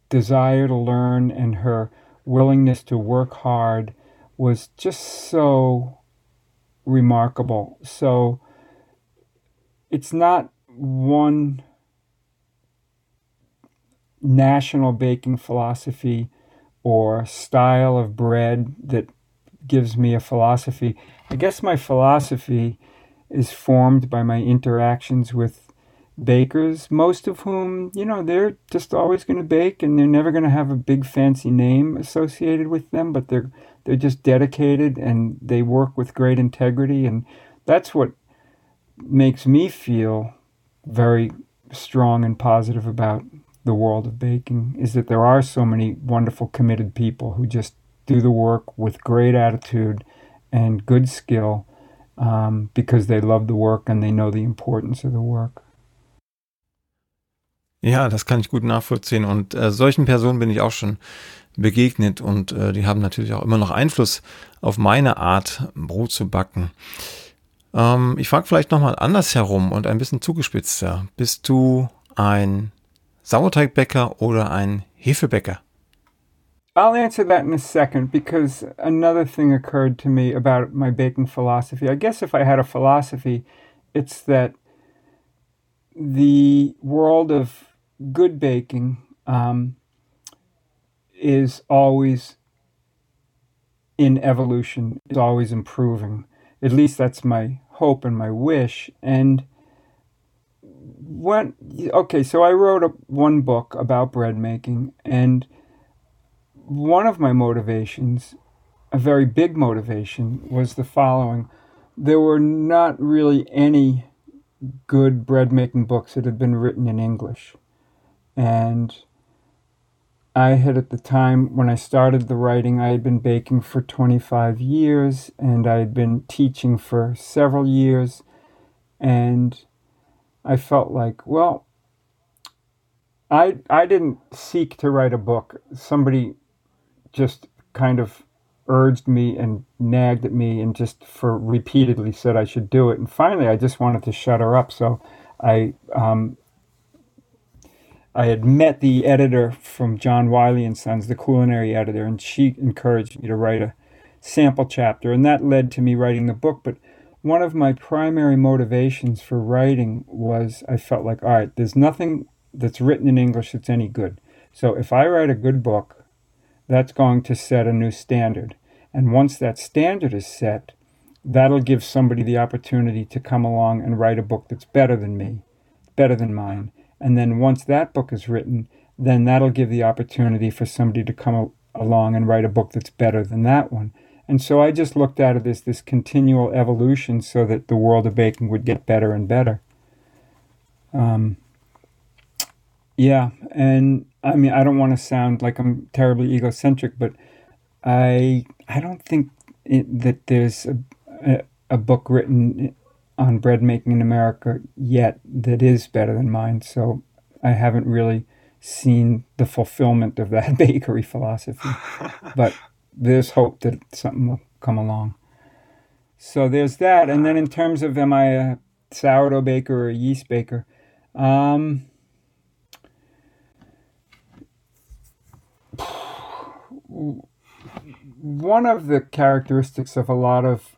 desire to learn and her willingness to work hard was just so remarkable. So it's not one national baking philosophy or style of bread that gives me a philosophy. I guess my philosophy is formed by my interactions with bakers, most of whom, you know, they're just always going to bake and they're never going to have a big fancy name associated with them, but they're they're just dedicated and they work with great integrity and that's what makes me feel very strong and positive about the world of baking is that there are so many wonderful committed people who just do the work with great attitude and good skill um, because they love the work and they know the importance of the work. Ja, das kann ich gut nachvollziehen. Und äh, solchen Personen bin ich auch schon begegnet und äh, die haben natürlich auch immer noch Einfluss auf meine Art, Brot zu backen. Ähm, ich frage vielleicht nochmal andersherum und ein bisschen zugespitzter. Bist du ein Sauerteigbäcker oder ein Hefebäcker? I'll answer that in a second because another thing occurred to me about my baking philosophy. I guess if I had a philosophy, it's that the world of good baking um, is always in evolution, is always improving. At least that's my hope and my wish. And when okay, so I wrote a, one book about bread making, and one of my motivations, a very big motivation, was the following: there were not really any good bread making books that had been written in English, and I had at the time when I started the writing, I had been baking for 25 years and I had been teaching for several years. And I felt like, well, I, I didn't seek to write a book. Somebody just kind of urged me and nagged at me and just for repeatedly said I should do it. And finally, I just wanted to shut her up. So I um, I had met the editor from John Wiley and Sons, the culinary editor, and she encouraged me to write a sample chapter, and that led to me writing the book. But one of my primary motivations for writing was I felt like, all right, there's nothing that's written in English that's any good. So if I write a good book, that's going to set a new standard. And once that standard is set, that'll give somebody the opportunity to come along and write a book that's better than me, better than mine. And then once that book is written, then that'll give the opportunity for somebody to come along and write a book that's better than that one. And so I just looked at it as this continual evolution so that the world of baking would get better and better. Um, yeah, and I mean, I don't want to sound like I'm terribly egocentric, but I I don't think it, that there's a, a, a book written on bread making in America yet that is better than mine. So I haven't really seen the fulfillment of that bakery philosophy. but there's hope that something will come along. So there's that. And then in terms of am I a sourdough baker or a yeast baker? Um, one of the characteristics of a lot of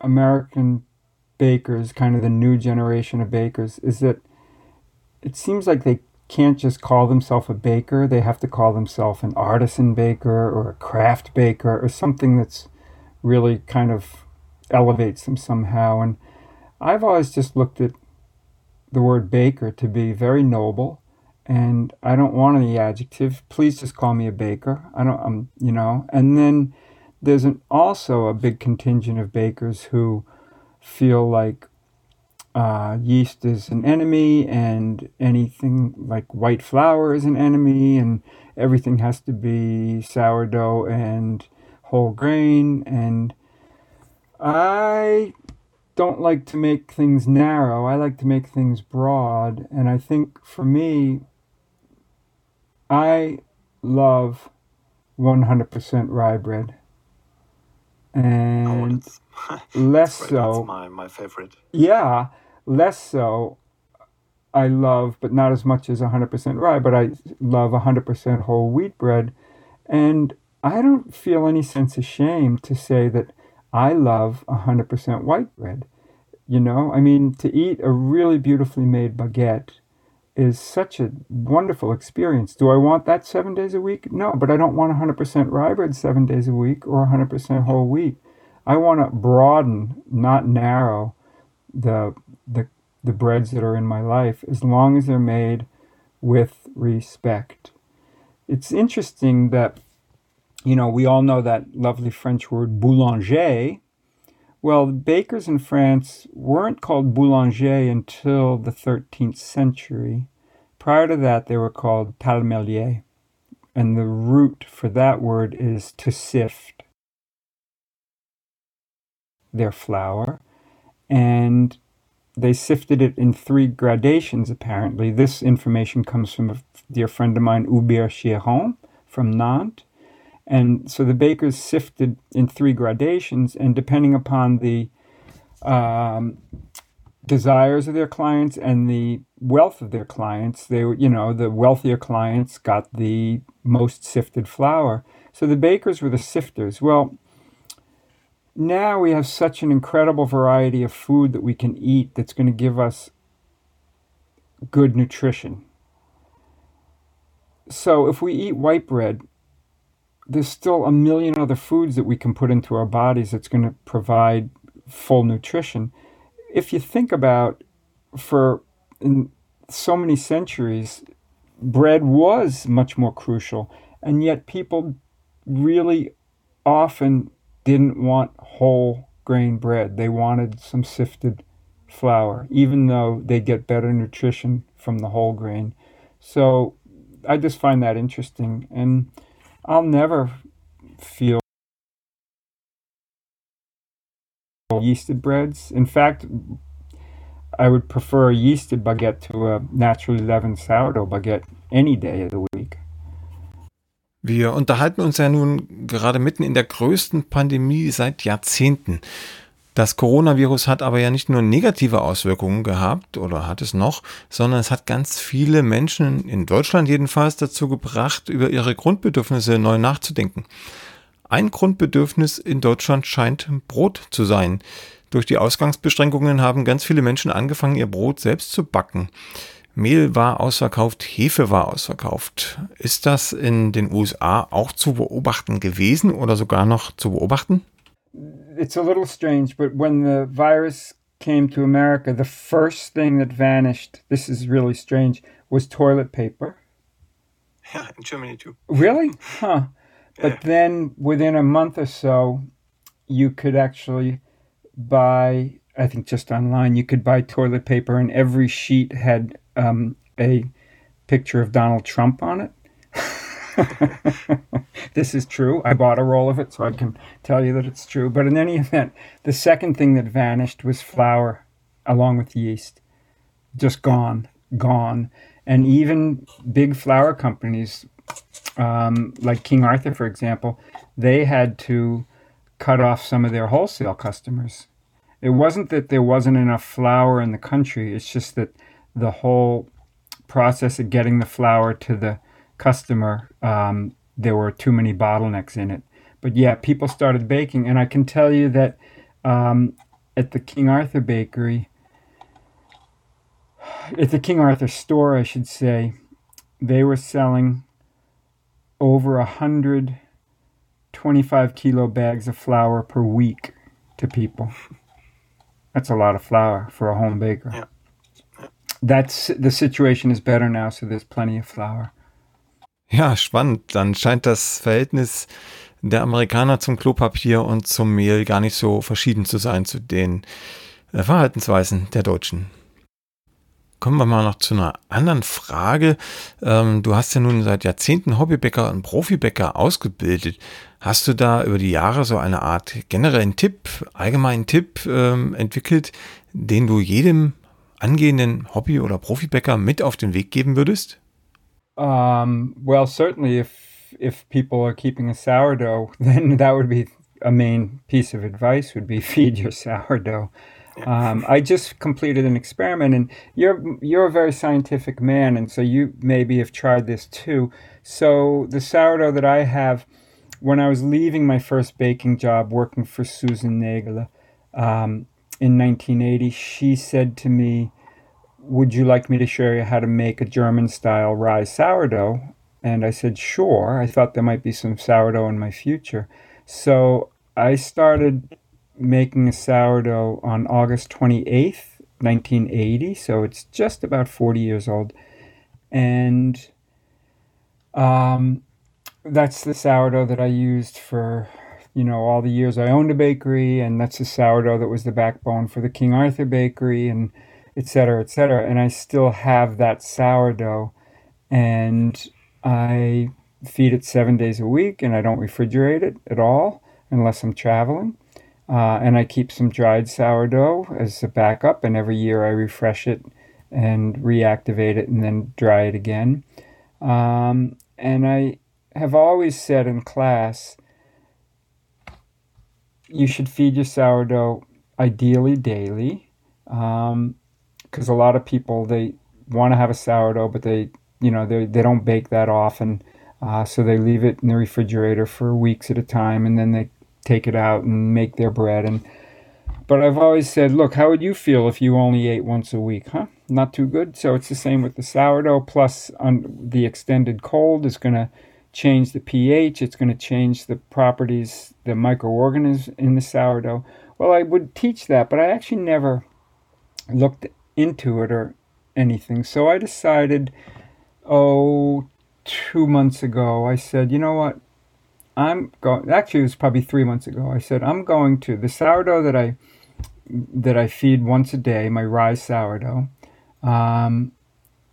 American bakers, kind of the new generation of bakers, is that it seems like they can't just call themselves a baker. They have to call themselves an artisan baker or a craft baker or something that's really kind of elevates them somehow. And I've always just looked at the word baker to be very noble. And I don't want any adjective. Please just call me a baker. I don't, um, you know. And then there's an, also a big contingent of bakers who feel like uh, yeast is an enemy and anything like white flour is an enemy and everything has to be sourdough and whole grain and I don't like to make things narrow. I like to make things broad and I think for me I love 100% rye bread. And oh, less so. That's my, my favorite. Yeah, less so I love, but not as much as 100% rye, but I love 100% whole wheat bread. And I don't feel any sense of shame to say that I love 100% white bread. You know, I mean, to eat a really beautifully made baguette is such a wonderful experience. Do I want that seven days a week? No, but I don't want 100% rye bread seven days a week or 100% whole wheat. I want to broaden, not narrow, the the the breads that are in my life as long as they're made with respect. It's interesting that you know, we all know that lovely French word boulanger. Well, bakers in France weren't called boulanger until the 13th century. Prior to that, they were called talemelier. And the root for that word is to sift their flour. And they sifted it in three gradations, apparently. This information comes from a dear friend of mine, Hubert Chiron from Nantes. And so the bakers sifted in three gradations, and depending upon the um, desires of their clients and the wealth of their clients, they you know, the wealthier clients got the most sifted flour. So the bakers were the sifters. Well, now we have such an incredible variety of food that we can eat that's going to give us good nutrition. So if we eat white bread, there's still a million other foods that we can put into our bodies that's going to provide full nutrition. If you think about for so many centuries, bread was much more crucial, and yet people really often didn't want whole grain bread. They wanted some sifted flour, even though they get better nutrition from the whole grain. So I just find that interesting. And I'll never feel yeasted breads. In fact, I would prefer a yeasted baguette to a naturally leavened sourdough baguette any day of the week. Wir unterhalten uns ja nun gerade mitten in der größten Pandemie seit Jahrzehnten. Das Coronavirus hat aber ja nicht nur negative Auswirkungen gehabt oder hat es noch, sondern es hat ganz viele Menschen in Deutschland jedenfalls dazu gebracht, über ihre Grundbedürfnisse neu nachzudenken. ein Grundbedürfnis in Deutschland scheint Brot zu sein. Durch die Ausgangsbeschränkungen haben ganz viele Menschen angefangen, ihr Brot selbst zu backen. Mehl war ausverkauft, Hefe war ausverkauft. Ist das in den USA auch zu beobachten gewesen oder sogar noch zu beobachten? It's a little strange, but when the virus came to America, the first thing that vanished, this is really strange, was toilet paper. Yeah, in Germany too. Really? Huh. But then within a month or so, you could actually buy, I think just online, you could buy toilet paper, and every sheet had um, a picture of Donald Trump on it. this is true. I bought a roll of it, so I can tell you that it's true. But in any event, the second thing that vanished was flour, along with yeast. Just gone, gone. And even big flour companies, um, like King Arthur, for example, they had to cut off some of their wholesale customers. It wasn't that there wasn't enough flour in the country, it's just that the whole process of getting the flour to the customer, um, there were too many bottlenecks in it. But yeah, people started baking, and I can tell you that um, at the King Arthur Bakery, at the King Arthur store, I should say, they were selling over a hundred 25 kilo bags of flour per week to people. That's a lot of flour for a home baker. Yeah. That's the situation is better now, so there's plenty of flour. Ja, spannend. Dann scheint das Verhältnis der Amerikaner zum Klopapier und zum Mehl gar nicht so verschieden zu sein zu den äh, Verhaltensweisen der Deutschen. Kommen wir mal noch zu einer anderen Frage. Ähm, du hast ja nun seit Jahrzehnten Hobbybäcker und Profibäcker ausgebildet. Hast du da über die Jahre so eine Art generellen Tipp, allgemeinen Tipp ähm, entwickelt, den du jedem angehenden Hobby- oder Profibäcker mit auf den Weg geben würdest? Um, well, certainly if if people are keeping a sourdough, then that would be a main piece of advice would be feed your sourdough. Um, I just completed an experiment, and you're you're a very scientific man, and so you maybe have tried this too. So the sourdough that I have, when I was leaving my first baking job, working for Susan Nagel, um, in 1980, she said to me, Would you like me to show you how to make a German style rye sourdough? And I said, Sure. I thought there might be some sourdough in my future. So I started making a sourdough on August 28th, 1980. So it's just about 40 years old. And um, that's the sourdough that I used for you know, all the years I owned a bakery, and that's the sourdough that was the backbone for the King Arthur Bakery, and et cetera, et cetera. And I still have that sourdough, and I feed it seven days a week, and I don't refrigerate it at all unless I'm traveling. Uh, and I keep some dried sourdough as a backup, and every year I refresh it and reactivate it and then dry it again. Um, and I have always said in class you should feed your sourdough ideally daily because a lot of people they want to have a sourdough but they you know they, they don't bake that often uh, so they leave it in the refrigerator for weeks at a time and then they take it out and make their bread and but I've always said look how would you feel if you only ate once a week huh not too good so it's the same with the sourdough plus on the extended cold is going to change the pH, it's going to change the properties, the microorganisms in the sourdough. Well, I would teach that, but I actually never looked into it or anything. So I decided, oh, two months ago, I said, you know what? I'm going. Actually, it was probably three months ago. I said I'm going to the sourdough that I that I feed once a day, my rye sourdough. Um,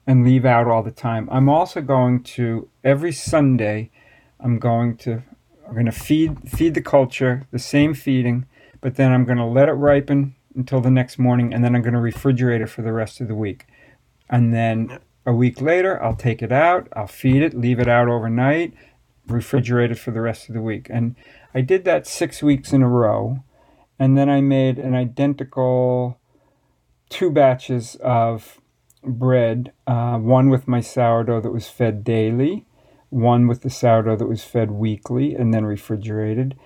and leave out all the time. I'm also going to every Sunday. I'm going to I'm going to feed feed the culture the same feeding, but then I'm going to let it ripen until the next morning, and then I'm going to refrigerate it for the rest of the week. And then a week later, I'll take it out, I'll feed it, leave it out overnight, refrigerate it for the rest of the week. And I did that six weeks in a row, and then I made an identical two batches of bread, uh, one with my sourdough that was fed daily, one with the sourdough that was fed weekly and then refrigerated.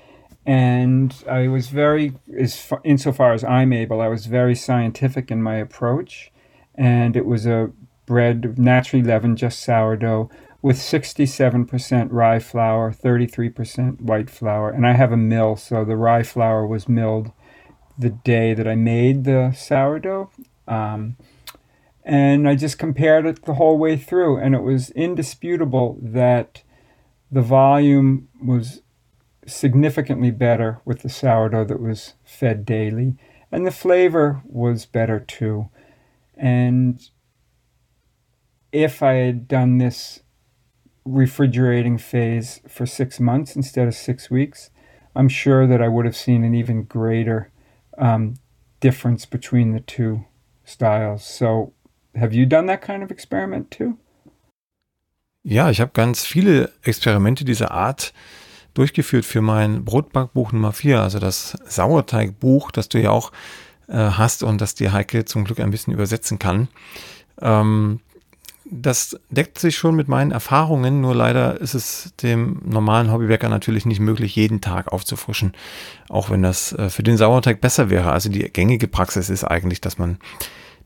And I was very, as far, insofar as I'm able, I was very scientific in my approach. And it was a bread naturally leavened, just sourdough, with 67% rye flour, 33% white flour. And I have a mill, so the rye flour was milled the day that I made the sourdough. Um, and I just compared it the whole way through, and it was indisputable that the volume was significantly better with the sourdough that was fed daily, and the flavor was better too. And if I had done this refrigerating phase for six months instead of six weeks, I'm sure that I would have seen an even greater um, difference between the two styles. So, have you done that kind of experiment too? Ja, ich habe ganz viele Experimente dieser Art durchgeführt für mein Brotbackbuch Nummer 4, also das Sauerteigbuch, das du ja auch äh, hast und das dir Heike zum Glück ein bisschen übersetzen kann. Ähm, das deckt sich schon mit meinen Erfahrungen, nur leider ist es dem normalen Hobbybäcker natürlich nicht möglich, jeden Tag aufzufrischen, auch wenn das äh, für den Sauerteig besser wäre. Also die gängige Praxis ist eigentlich, dass man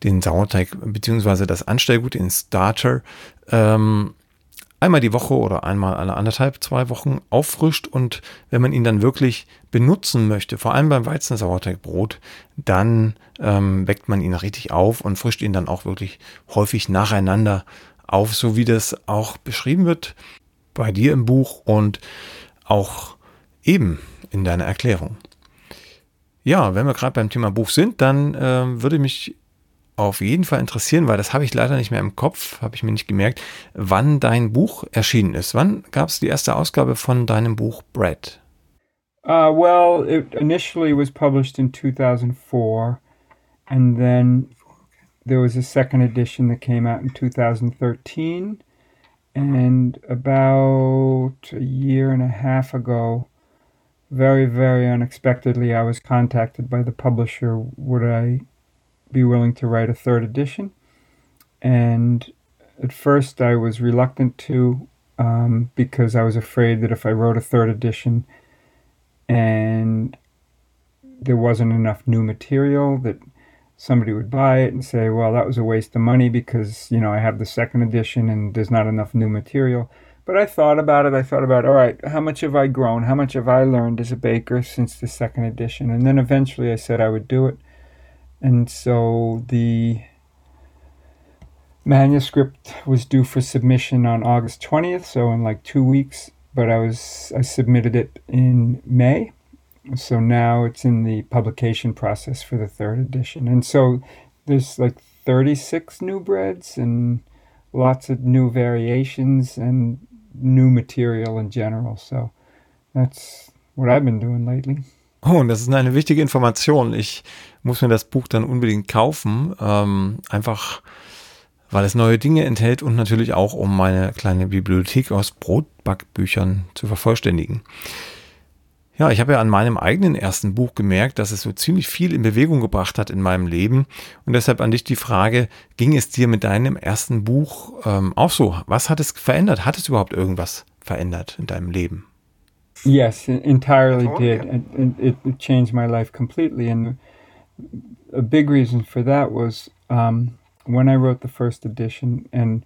den Sauerteig beziehungsweise das Anstellgut, den Starter, ähm, einmal die Woche oder einmal alle anderthalb, zwei Wochen auffrischt und wenn man ihn dann wirklich benutzen möchte, vor allem beim Weizensauerteigbrot, dann ähm, weckt man ihn richtig auf und frischt ihn dann auch wirklich häufig nacheinander auf, so wie das auch beschrieben wird bei dir im Buch und auch eben in deiner Erklärung. Ja, wenn wir gerade beim Thema Buch sind, dann äh, würde mich auf jeden Fall interessieren, weil das habe ich leider nicht mehr im Kopf, habe ich mir nicht gemerkt, wann dein Buch erschienen ist. Wann gab es die erste Ausgabe von deinem Buch Bread? Uh, well, it initially was published in 2004, and then there was a second edition that came out in 2013. And about a year and a half ago, very, very unexpectedly, I was contacted by the publisher. Would I be willing to write a third edition. And at first, I was reluctant to um, because I was afraid that if I wrote a third edition and there wasn't enough new material, that somebody would buy it and say, well, that was a waste of money because, you know, I have the second edition and there's not enough new material. But I thought about it. I thought about, all right, how much have I grown? How much have I learned as a baker since the second edition? And then eventually I said I would do it. And so the manuscript was due for submission on August 20th, so in like two weeks. But I was I submitted it in May, so now it's in the publication process for the third edition. And so there's like 36 new breads and lots of new variations and new material in general. So that's what I've been doing lately. Oh, und das ist eine wichtige Information. Ich muss mir das Buch dann unbedingt kaufen. Ähm, einfach, weil es neue Dinge enthält und natürlich auch, um meine kleine Bibliothek aus Brotbackbüchern zu vervollständigen. Ja, ich habe ja an meinem eigenen ersten Buch gemerkt, dass es so ziemlich viel in Bewegung gebracht hat in meinem Leben. Und deshalb an dich die Frage, ging es dir mit deinem ersten Buch ähm, auch so? Was hat es verändert? Hat es überhaupt irgendwas verändert in deinem Leben? Yes, entirely did. It, it, it, changed my life completely. And a big reason for that was um, when I wrote the first edition, and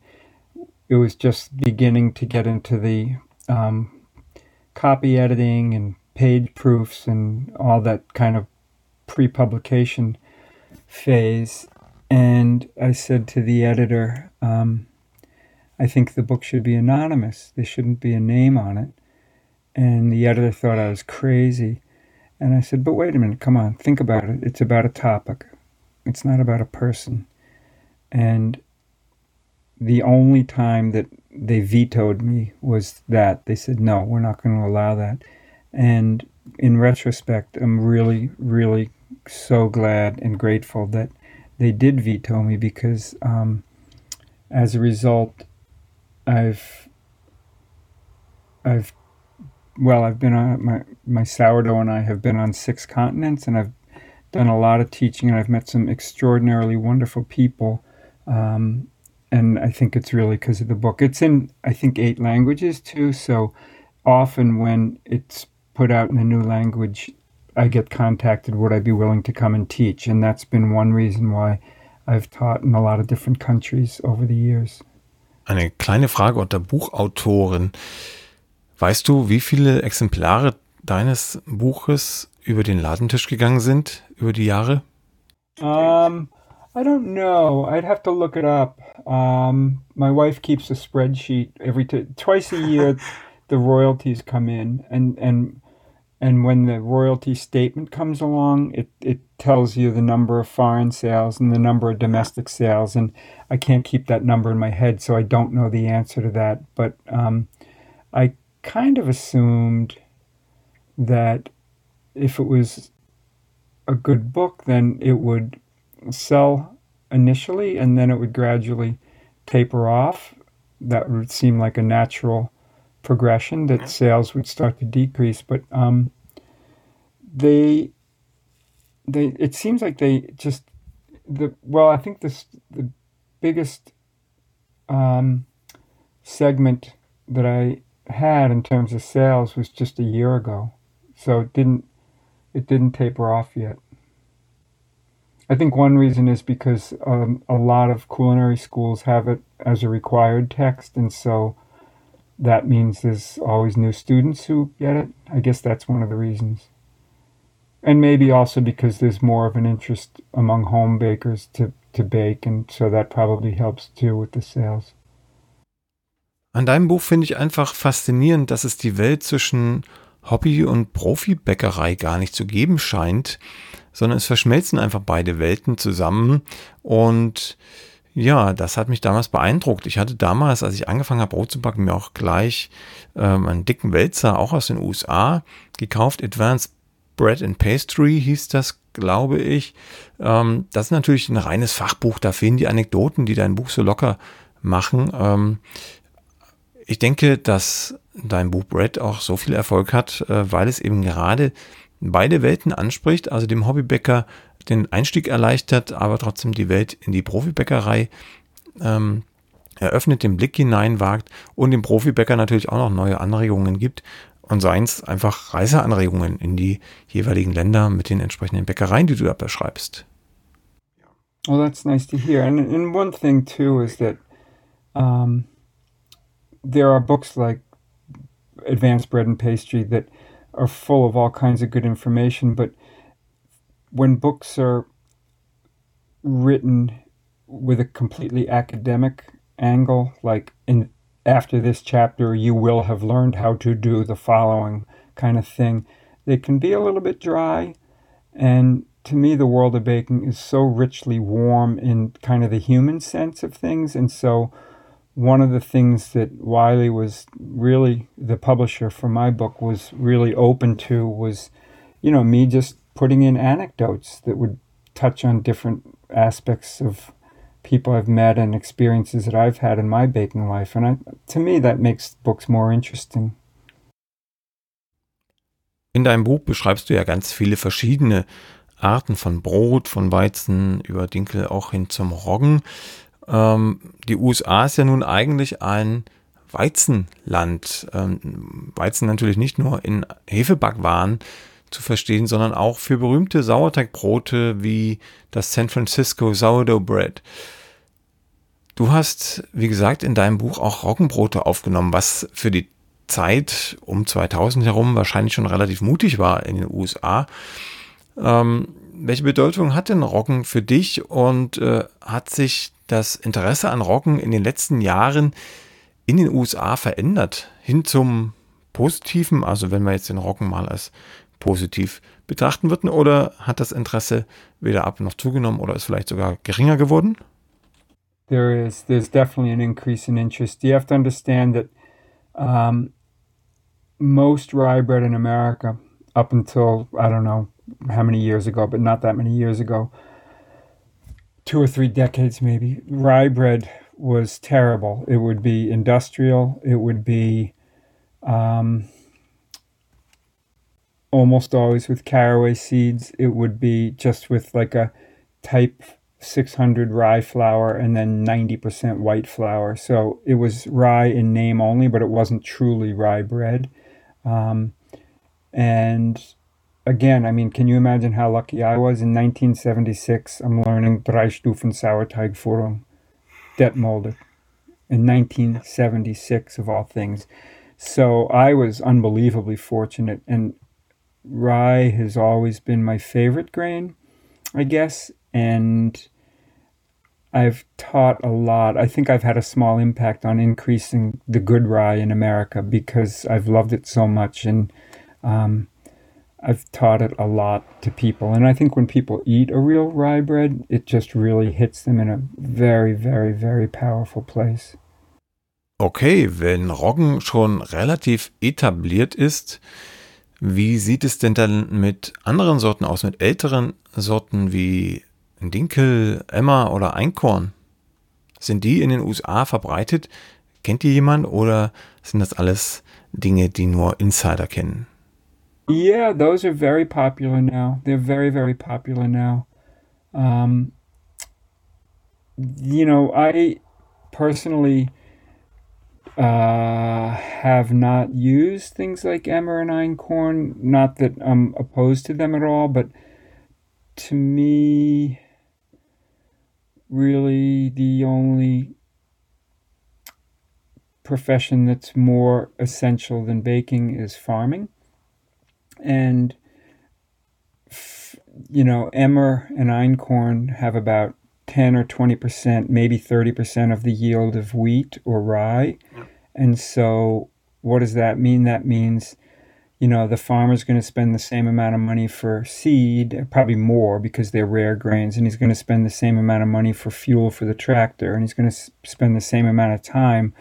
it was just beginning to get into the um, copy editing and page proofs and all that kind of pre publication phase. And I said to the editor, um, I think the book should be anonymous. There shouldn't be a name on it. And the editor thought I was crazy. And I said, but wait a minute, come on, think about it. It's about a topic, it's not about a person. And the only time that they vetoed me was that. They said, no, we're not going to allow that. And in retrospect, I'm really, really so glad and grateful that they did veto me because um, as a result, I've I've well, I've been on my my sourdough and I have been on six continents, and I've done a lot of teaching, and I've met some extraordinarily wonderful people. Um, and I think it's really because of the book. It's in I think eight languages too, so often when it's put out in a new language, I get contacted, would I be willing to come and teach? And that's been one reason why I've taught in a lot of different countries over the years. Eine kleine Frage unter Buchautoren. Weißt du, wie viele Exemplare deines Buches über den Ladentisch gegangen sind über die Jahre? Um, I don't know. I'd have to look it up. Um, my wife keeps a spreadsheet every t- twice a year. the royalties come in, and and and when the royalty statement comes along, it it tells you the number of foreign sales and the number of domestic sales, and I can't keep that number in my head, so I don't know the answer to that. But um, I kind of assumed that if it was a good book, then it would sell initially and then it would gradually taper off. That would seem like a natural progression that sales would start to decrease. But um, they, they, it seems like they just the well. I think this the biggest um, segment that I had in terms of sales was just a year ago, so it didn't it didn't taper off yet. I think one reason is because um, a lot of culinary schools have it as a required text, and so that means there's always new students who get it. I guess that's one of the reasons. And maybe also because there's more of an interest among home bakers to, to bake, and so that probably helps too with the sales. An deinem Buch finde ich einfach faszinierend, dass es die Welt zwischen Hobby- und Profibäckerei gar nicht zu geben scheint, sondern es verschmelzen einfach beide Welten zusammen und ja, das hat mich damals beeindruckt. Ich hatte damals, als ich angefangen habe, Brot zu backen, mir auch gleich ähm, einen dicken Wälzer, auch aus den USA, gekauft. Advanced Bread and Pastry hieß das, glaube ich. Ähm, das ist natürlich ein reines Fachbuch. Da fehlen die Anekdoten, die dein Buch so locker machen. Ähm, ich denke, dass dein Buch Bread auch so viel Erfolg hat, äh, weil es eben gerade beide Welten anspricht, also dem Hobbybäcker den Einstieg erleichtert, aber trotzdem die Welt in die Profibäckerei ähm, eröffnet, den Blick hineinwagt und dem Profibäcker natürlich auch noch neue Anregungen gibt und seien es einfach Reiseanregungen in die jeweiligen Länder mit den entsprechenden Bäckereien, die du da beschreibst. Well, that's nice to hear. And, and one thing too is that um, there are books like Advanced Bread and Pastry that are full of all kinds of good information. But when books are written with a completely academic angle, like in after this chapter, you will have learned how to do the following kind of thing, they can be a little bit dry. And to me, the world of baking is so richly warm in kind of the human sense of things. And so, one of the things that Wiley was really the publisher for my book was really open to was, you know, me just putting in anecdotes that would touch on different aspects of people I've met and experiences that I've had in my baking life. And I, to me, that makes books more interesting. In deinem Buch beschreibst du ja ganz viele verschiedene Arten von Brot, von Weizen über Dinkel auch hin zum Roggen. Ähm, die USA ist ja nun eigentlich ein Weizenland. Ähm, Weizen natürlich nicht nur in Hefebackwaren zu verstehen, sondern auch für berühmte Sauerteigbrote wie das San Francisco Sourdough Bread. Du hast, wie gesagt, in deinem Buch auch Roggenbrote aufgenommen, was für die Zeit um 2000 herum wahrscheinlich schon relativ mutig war in den USA. Ähm, welche Bedeutung hat denn Roggen für dich und äh, hat sich das Interesse an Roggen in den letzten Jahren in den USA verändert hin zum Positiven, also wenn wir jetzt den Roggen mal als positiv betrachten würden, oder hat das Interesse weder ab noch zugenommen oder ist vielleicht sogar geringer geworden? There is there's definitely an increase in interest. You have to understand that um, most rye bread in America, up until I don't know how many years ago, but not that many years ago, two or three decades maybe, rye bread was terrible. It would be industrial. It would be um, almost always with caraway seeds. It would be just with like a type 600 rye flour and then 90% white flour. So it was rye in name only, but it wasn't truly rye bread. Um, and again, I mean, can you imagine how lucky I was? In 1976, I'm learning Dreistufen Sauerteigführung, Detmolder, in 1976 of all things. So I was unbelievably fortunate, and rye has always been my favorite grain, I guess, and I've taught a lot. I think I've had a small impact on increasing the good rye in America because I've loved it so much and um, I've taught it a lot to people. And I think when people eat a real rye bread, it just really hits them in a very, very, very powerful place. Okay, wenn Roggen schon relativ etabliert ist, wie sieht es denn dann mit anderen Sorten aus, mit älteren Sorten wie Dinkel, Emma oder Einkorn? Sind die in den USA verbreitet? Kennt ihr jemand oder sind das alles Dinge, die nur Insider kennen? Yeah, those are very popular now. They're very, very popular now. Um, you know, I personally uh, have not used things like emmer and einkorn. Not that I'm opposed to them at all, but to me, really the only profession that's more essential than baking is farming. And, you know, emmer and einkorn have about 10 or 20%, maybe 30% of the yield of wheat or rye. And so, what does that mean? That means you know, the farmer's going to spend the same amount of money for seed, uh, probably more because they're rare grains, and he's going to spend the same amount of money for fuel for the tractor, and he's going to spend the same amount of time,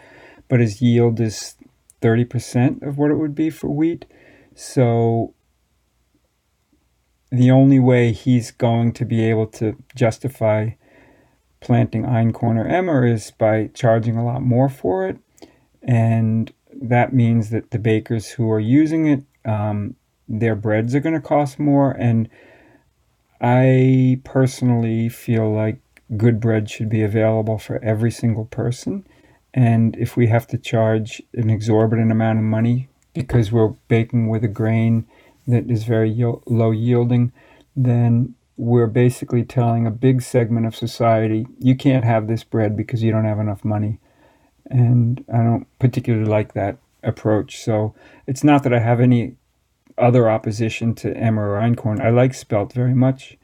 but his yield is 30% of what it would be for wheat. So the only way he's going to be able to justify planting einkorn or emmer is by charging a lot more for it. And that means that the bakers who are using it um, their breads are going to cost more. And I personally feel like good bread should be available for every single person. And if we have to charge an exorbitant amount of money because we're baking with a grain that is very low yielding, then we're basically telling a big segment of society, you can't have this bread because you don't have enough money. And I don't particularly like that approach. So it's not that I have any other opposition to emmer or einkorn. I like spelt very much.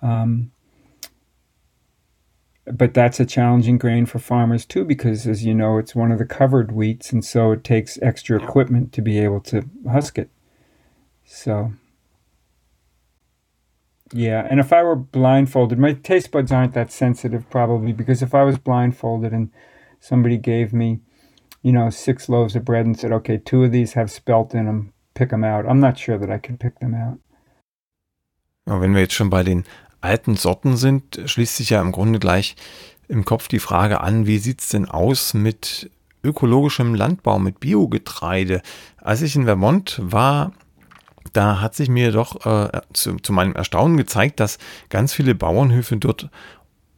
Um, but that's a challenging grain for farmers too because as you know it's one of the covered wheats and so it takes extra equipment to be able to husk it so yeah and if i were blindfolded my taste buds aren't that sensitive probably because if i was blindfolded and somebody gave me you know, six loaves of bread and said, okay, two of these have spelt in them, pick them out. I'm not sure that I could pick them out. Wenn wir jetzt schon bei den alten Sorten sind, schließt sich ja im Grunde gleich im Kopf die Frage an, wie sieht es denn aus mit ökologischem Landbau, mit Biogetreide? Als ich in Vermont war, da hat sich mir doch äh, zu, zu meinem Erstaunen gezeigt, dass ganz viele Bauernhöfe dort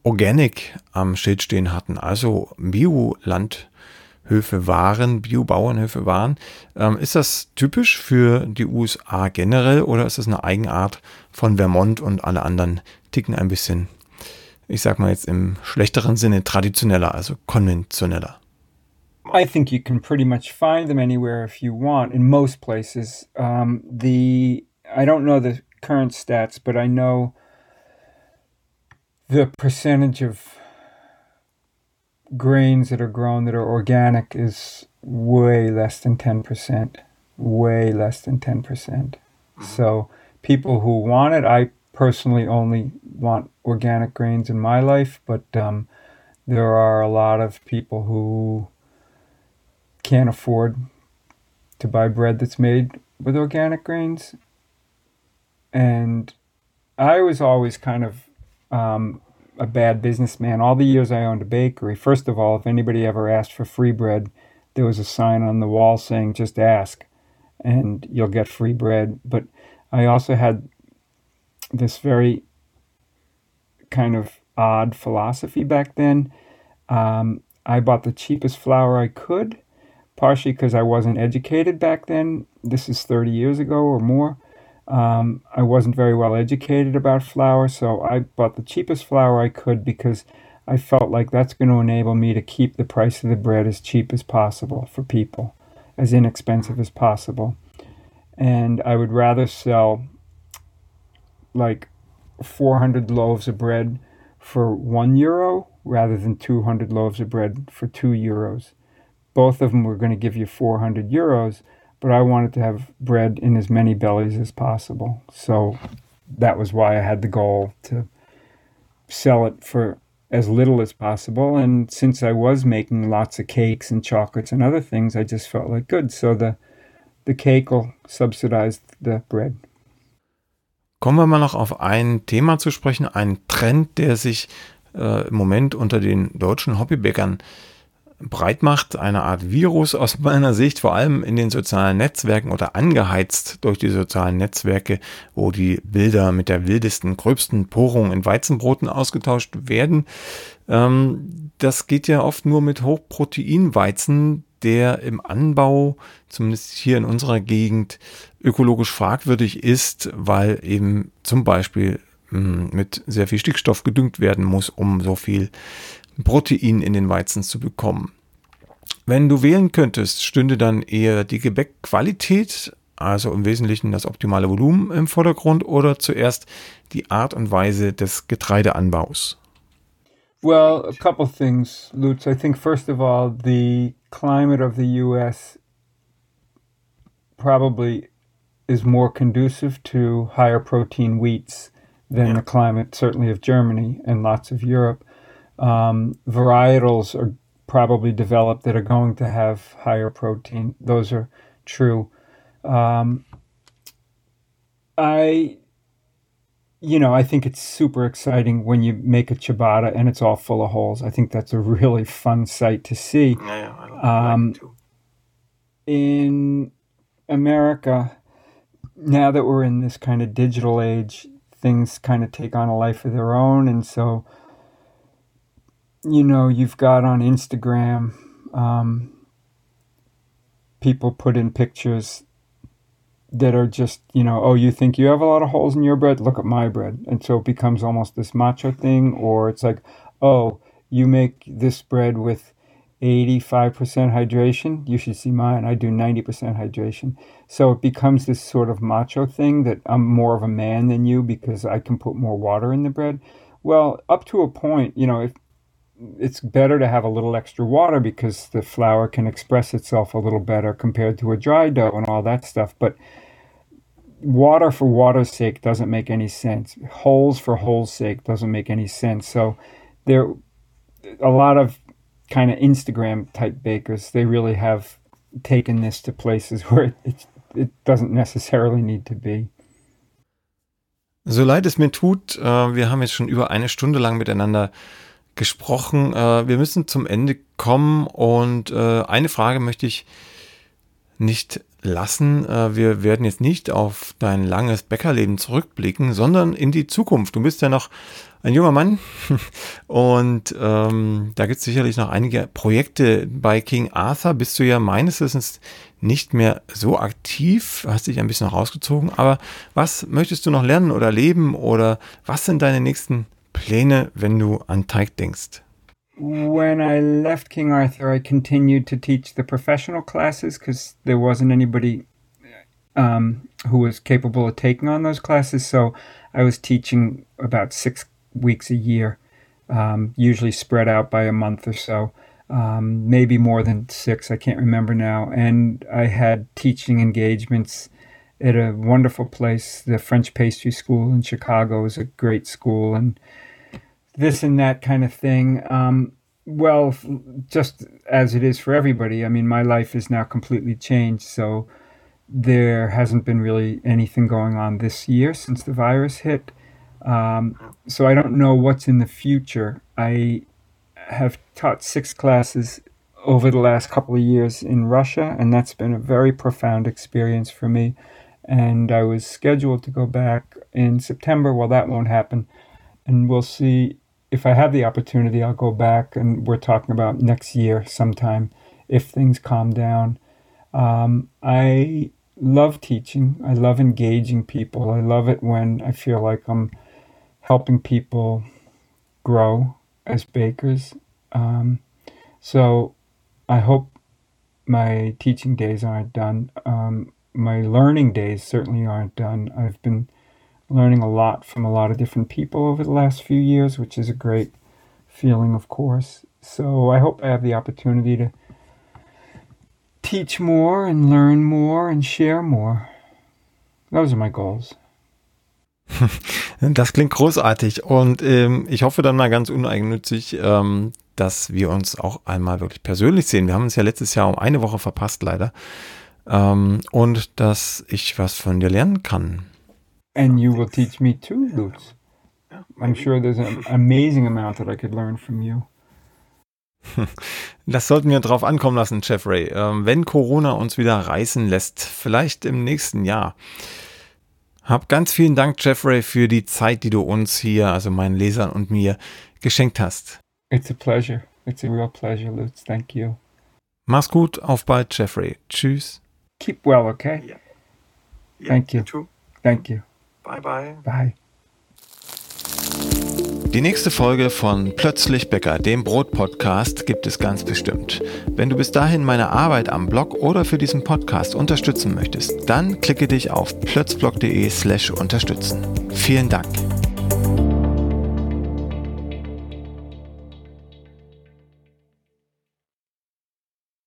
Organic am Schild stehen hatten, also Bioland. Höfe waren, Biobauernhöfe waren. Ähm, ist das typisch für die USA generell oder ist das eine Eigenart von Vermont und alle anderen ticken ein bisschen, ich sag mal jetzt im schlechteren Sinne, traditioneller, also konventioneller? I think you can pretty much find them anywhere if you want, in most places. Um, the I don't know the current stats, but I know the percentage of grains that are grown that are organic is way less than 10%. Way less than 10%. Mm-hmm. So, people who want it, I personally only want organic grains in my life, but um, there are a lot of people who can't afford to buy bread that's made with organic grains. And I was always kind of um, a bad businessman. All the years I owned a bakery, first of all, if anybody ever asked for free bread, there was a sign on the wall saying, just ask and you'll get free bread. But I also had this very kind of odd philosophy back then. Um, I bought the cheapest flour I could, partially because I wasn't educated back then. This is 30 years ago or more. Um, I wasn't very well educated about flour, so I bought the cheapest flour I could because I felt like that's going to enable me to keep the price of the bread as cheap as possible for people, as inexpensive as possible. And I would rather sell like 400 loaves of bread for one euro rather than 200 loaves of bread for two euros. Both of them were going to give you 400 euros, but I wanted to have bread in as many bellies as possible. So that was why I had the goal to sell it for as little as possible. And since I was making lots of cakes and chocolates and other things, I just felt like good. So the the cake will subsidize the bread. Kommen wir mal noch auf ein Thema zu sprechen, ein Trend, der sich äh, im Moment unter den deutschen Hobbybäckern breit macht, eine Art Virus aus meiner Sicht, vor allem in den sozialen Netzwerken oder angeheizt durch die sozialen Netzwerke, wo die Bilder mit der wildesten, gröbsten Porung in Weizenbroten ausgetauscht werden. Ähm, das geht ja oft nur mit Hochproteinweizen, der im Anbau, zumindest hier in unserer Gegend, ökologisch fragwürdig ist, weil eben zum Beispiel hm, mit sehr viel Stickstoff gedüngt werden muss, um so viel Protein in den Weizen zu bekommen. Wenn du wählen könntest, stünde dann eher die Gebäckqualität, also im Wesentlichen das optimale Volumen im Vordergrund oder zuerst die Art und Weise des Getreideanbaus? Well, a couple things, Lutz. I think first of all, the climate of the U.S. probably is more conducive to higher protein wheats than yeah. the climate, certainly of Germany and lots of Europe. Um, varietals are probably developed that are going to have higher protein. Those are true. Um, I, you know, I think it's super exciting when you make a ciabatta and it's all full of holes. I think that's a really fun sight to see. Yeah, I um, like in America, now that we're in this kind of digital age, things kind of take on a life of their own. And so, you know, you've got on Instagram, um, people put in pictures that are just, you know, oh, you think you have a lot of holes in your bread? Look at my bread. And so it becomes almost this macho thing, or it's like, oh, you make this bread with 85% hydration, you should see mine. I do 90% hydration. So it becomes this sort of macho thing that I'm more of a man than you because I can put more water in the bread. Well, up to a point, you know, if it's better to have a little extra water because the flour can express itself a little better compared to a dry dough and all that stuff. But water for water's sake doesn't make any sense. Holes for holes' sake doesn't make any sense. So there a lot of kind of Instagram type bakers, they really have taken this to places where it, it doesn't necessarily need to be. So leid es mir tut, äh, wir haben jetzt schon über eine Stunde lang miteinander gesprochen. Äh, wir müssen zum Ende kommen und äh, eine Frage möchte ich nicht lassen. Äh, wir werden jetzt nicht auf dein langes Bäckerleben zurückblicken, sondern in die Zukunft. Du bist ja noch ein junger Mann und ähm, da gibt es sicherlich noch einige Projekte. Bei King Arthur bist du ja meines Wissens nicht mehr so aktiv, hast dich ein bisschen rausgezogen. Aber was möchtest du noch lernen oder leben oder was sind deine nächsten Pläne, wenn du an Teig denkst? When I left King Arthur, I continued to teach the professional classes because there wasn't anybody um, who was capable of taking on those classes. So I was teaching about six weeks a year, um, usually spread out by a month or so, um, maybe more than six. I can't remember now. And I had teaching engagements at a wonderful place. The French Pastry School in Chicago is a great school, and this and that kind of thing. Um, well, just as it is for everybody. I mean, my life is now completely changed. So there hasn't been really anything going on this year since the virus hit. Um, so I don't know what's in the future. I have taught six classes over the last couple of years in Russia, and that's been a very profound experience for me. And I was scheduled to go back in September. Well, that won't happen. And we'll see if I have the opportunity, I'll go back and we're talking about next year sometime if things calm down. Um, I love teaching. I love engaging people. I love it when I feel like I'm helping people grow as bakers. Um, so I hope my teaching days aren't done. Um, my learning days certainly aren't done. I've been learning a lot from a lot of different people over the last few years, which is a great feeling, of course. So I hope I have the opportunity to teach more and learn more and share more. Those are my goals. Das klingt großartig und ähm, ich hoffe dann mal ganz uneigennützig, ähm, dass wir uns auch einmal wirklich persönlich sehen. Wir haben uns ja letztes Jahr um eine Woche verpasst, leider. Ähm, und dass ich was von dir lernen kann. And you will teach me too, Lutz. I'm sure there's an amazing amount that I could learn from you. Das sollten wir drauf ankommen lassen, Jeffrey. Ähm, wenn Corona uns wieder reißen lässt, vielleicht im nächsten Jahr. Hab ganz vielen Dank, Jeffrey, für die Zeit, die du uns hier, also meinen Lesern und mir, geschenkt hast. It's a pleasure. It's a real pleasure, Lutz. Thank you. Mach's gut, auf bald, Jeffrey. Tschüss. Keep well, okay? Yeah. Thank you. Too. Thank you. Bye, bye. Bye. Die nächste Folge von Plötzlich Bäcker, dem Brot-Podcast, gibt es ganz bestimmt. Wenn du bis dahin meine Arbeit am Blog oder für diesen Podcast unterstützen möchtest, dann klicke dich auf plötzblog.de slash unterstützen. Vielen Dank.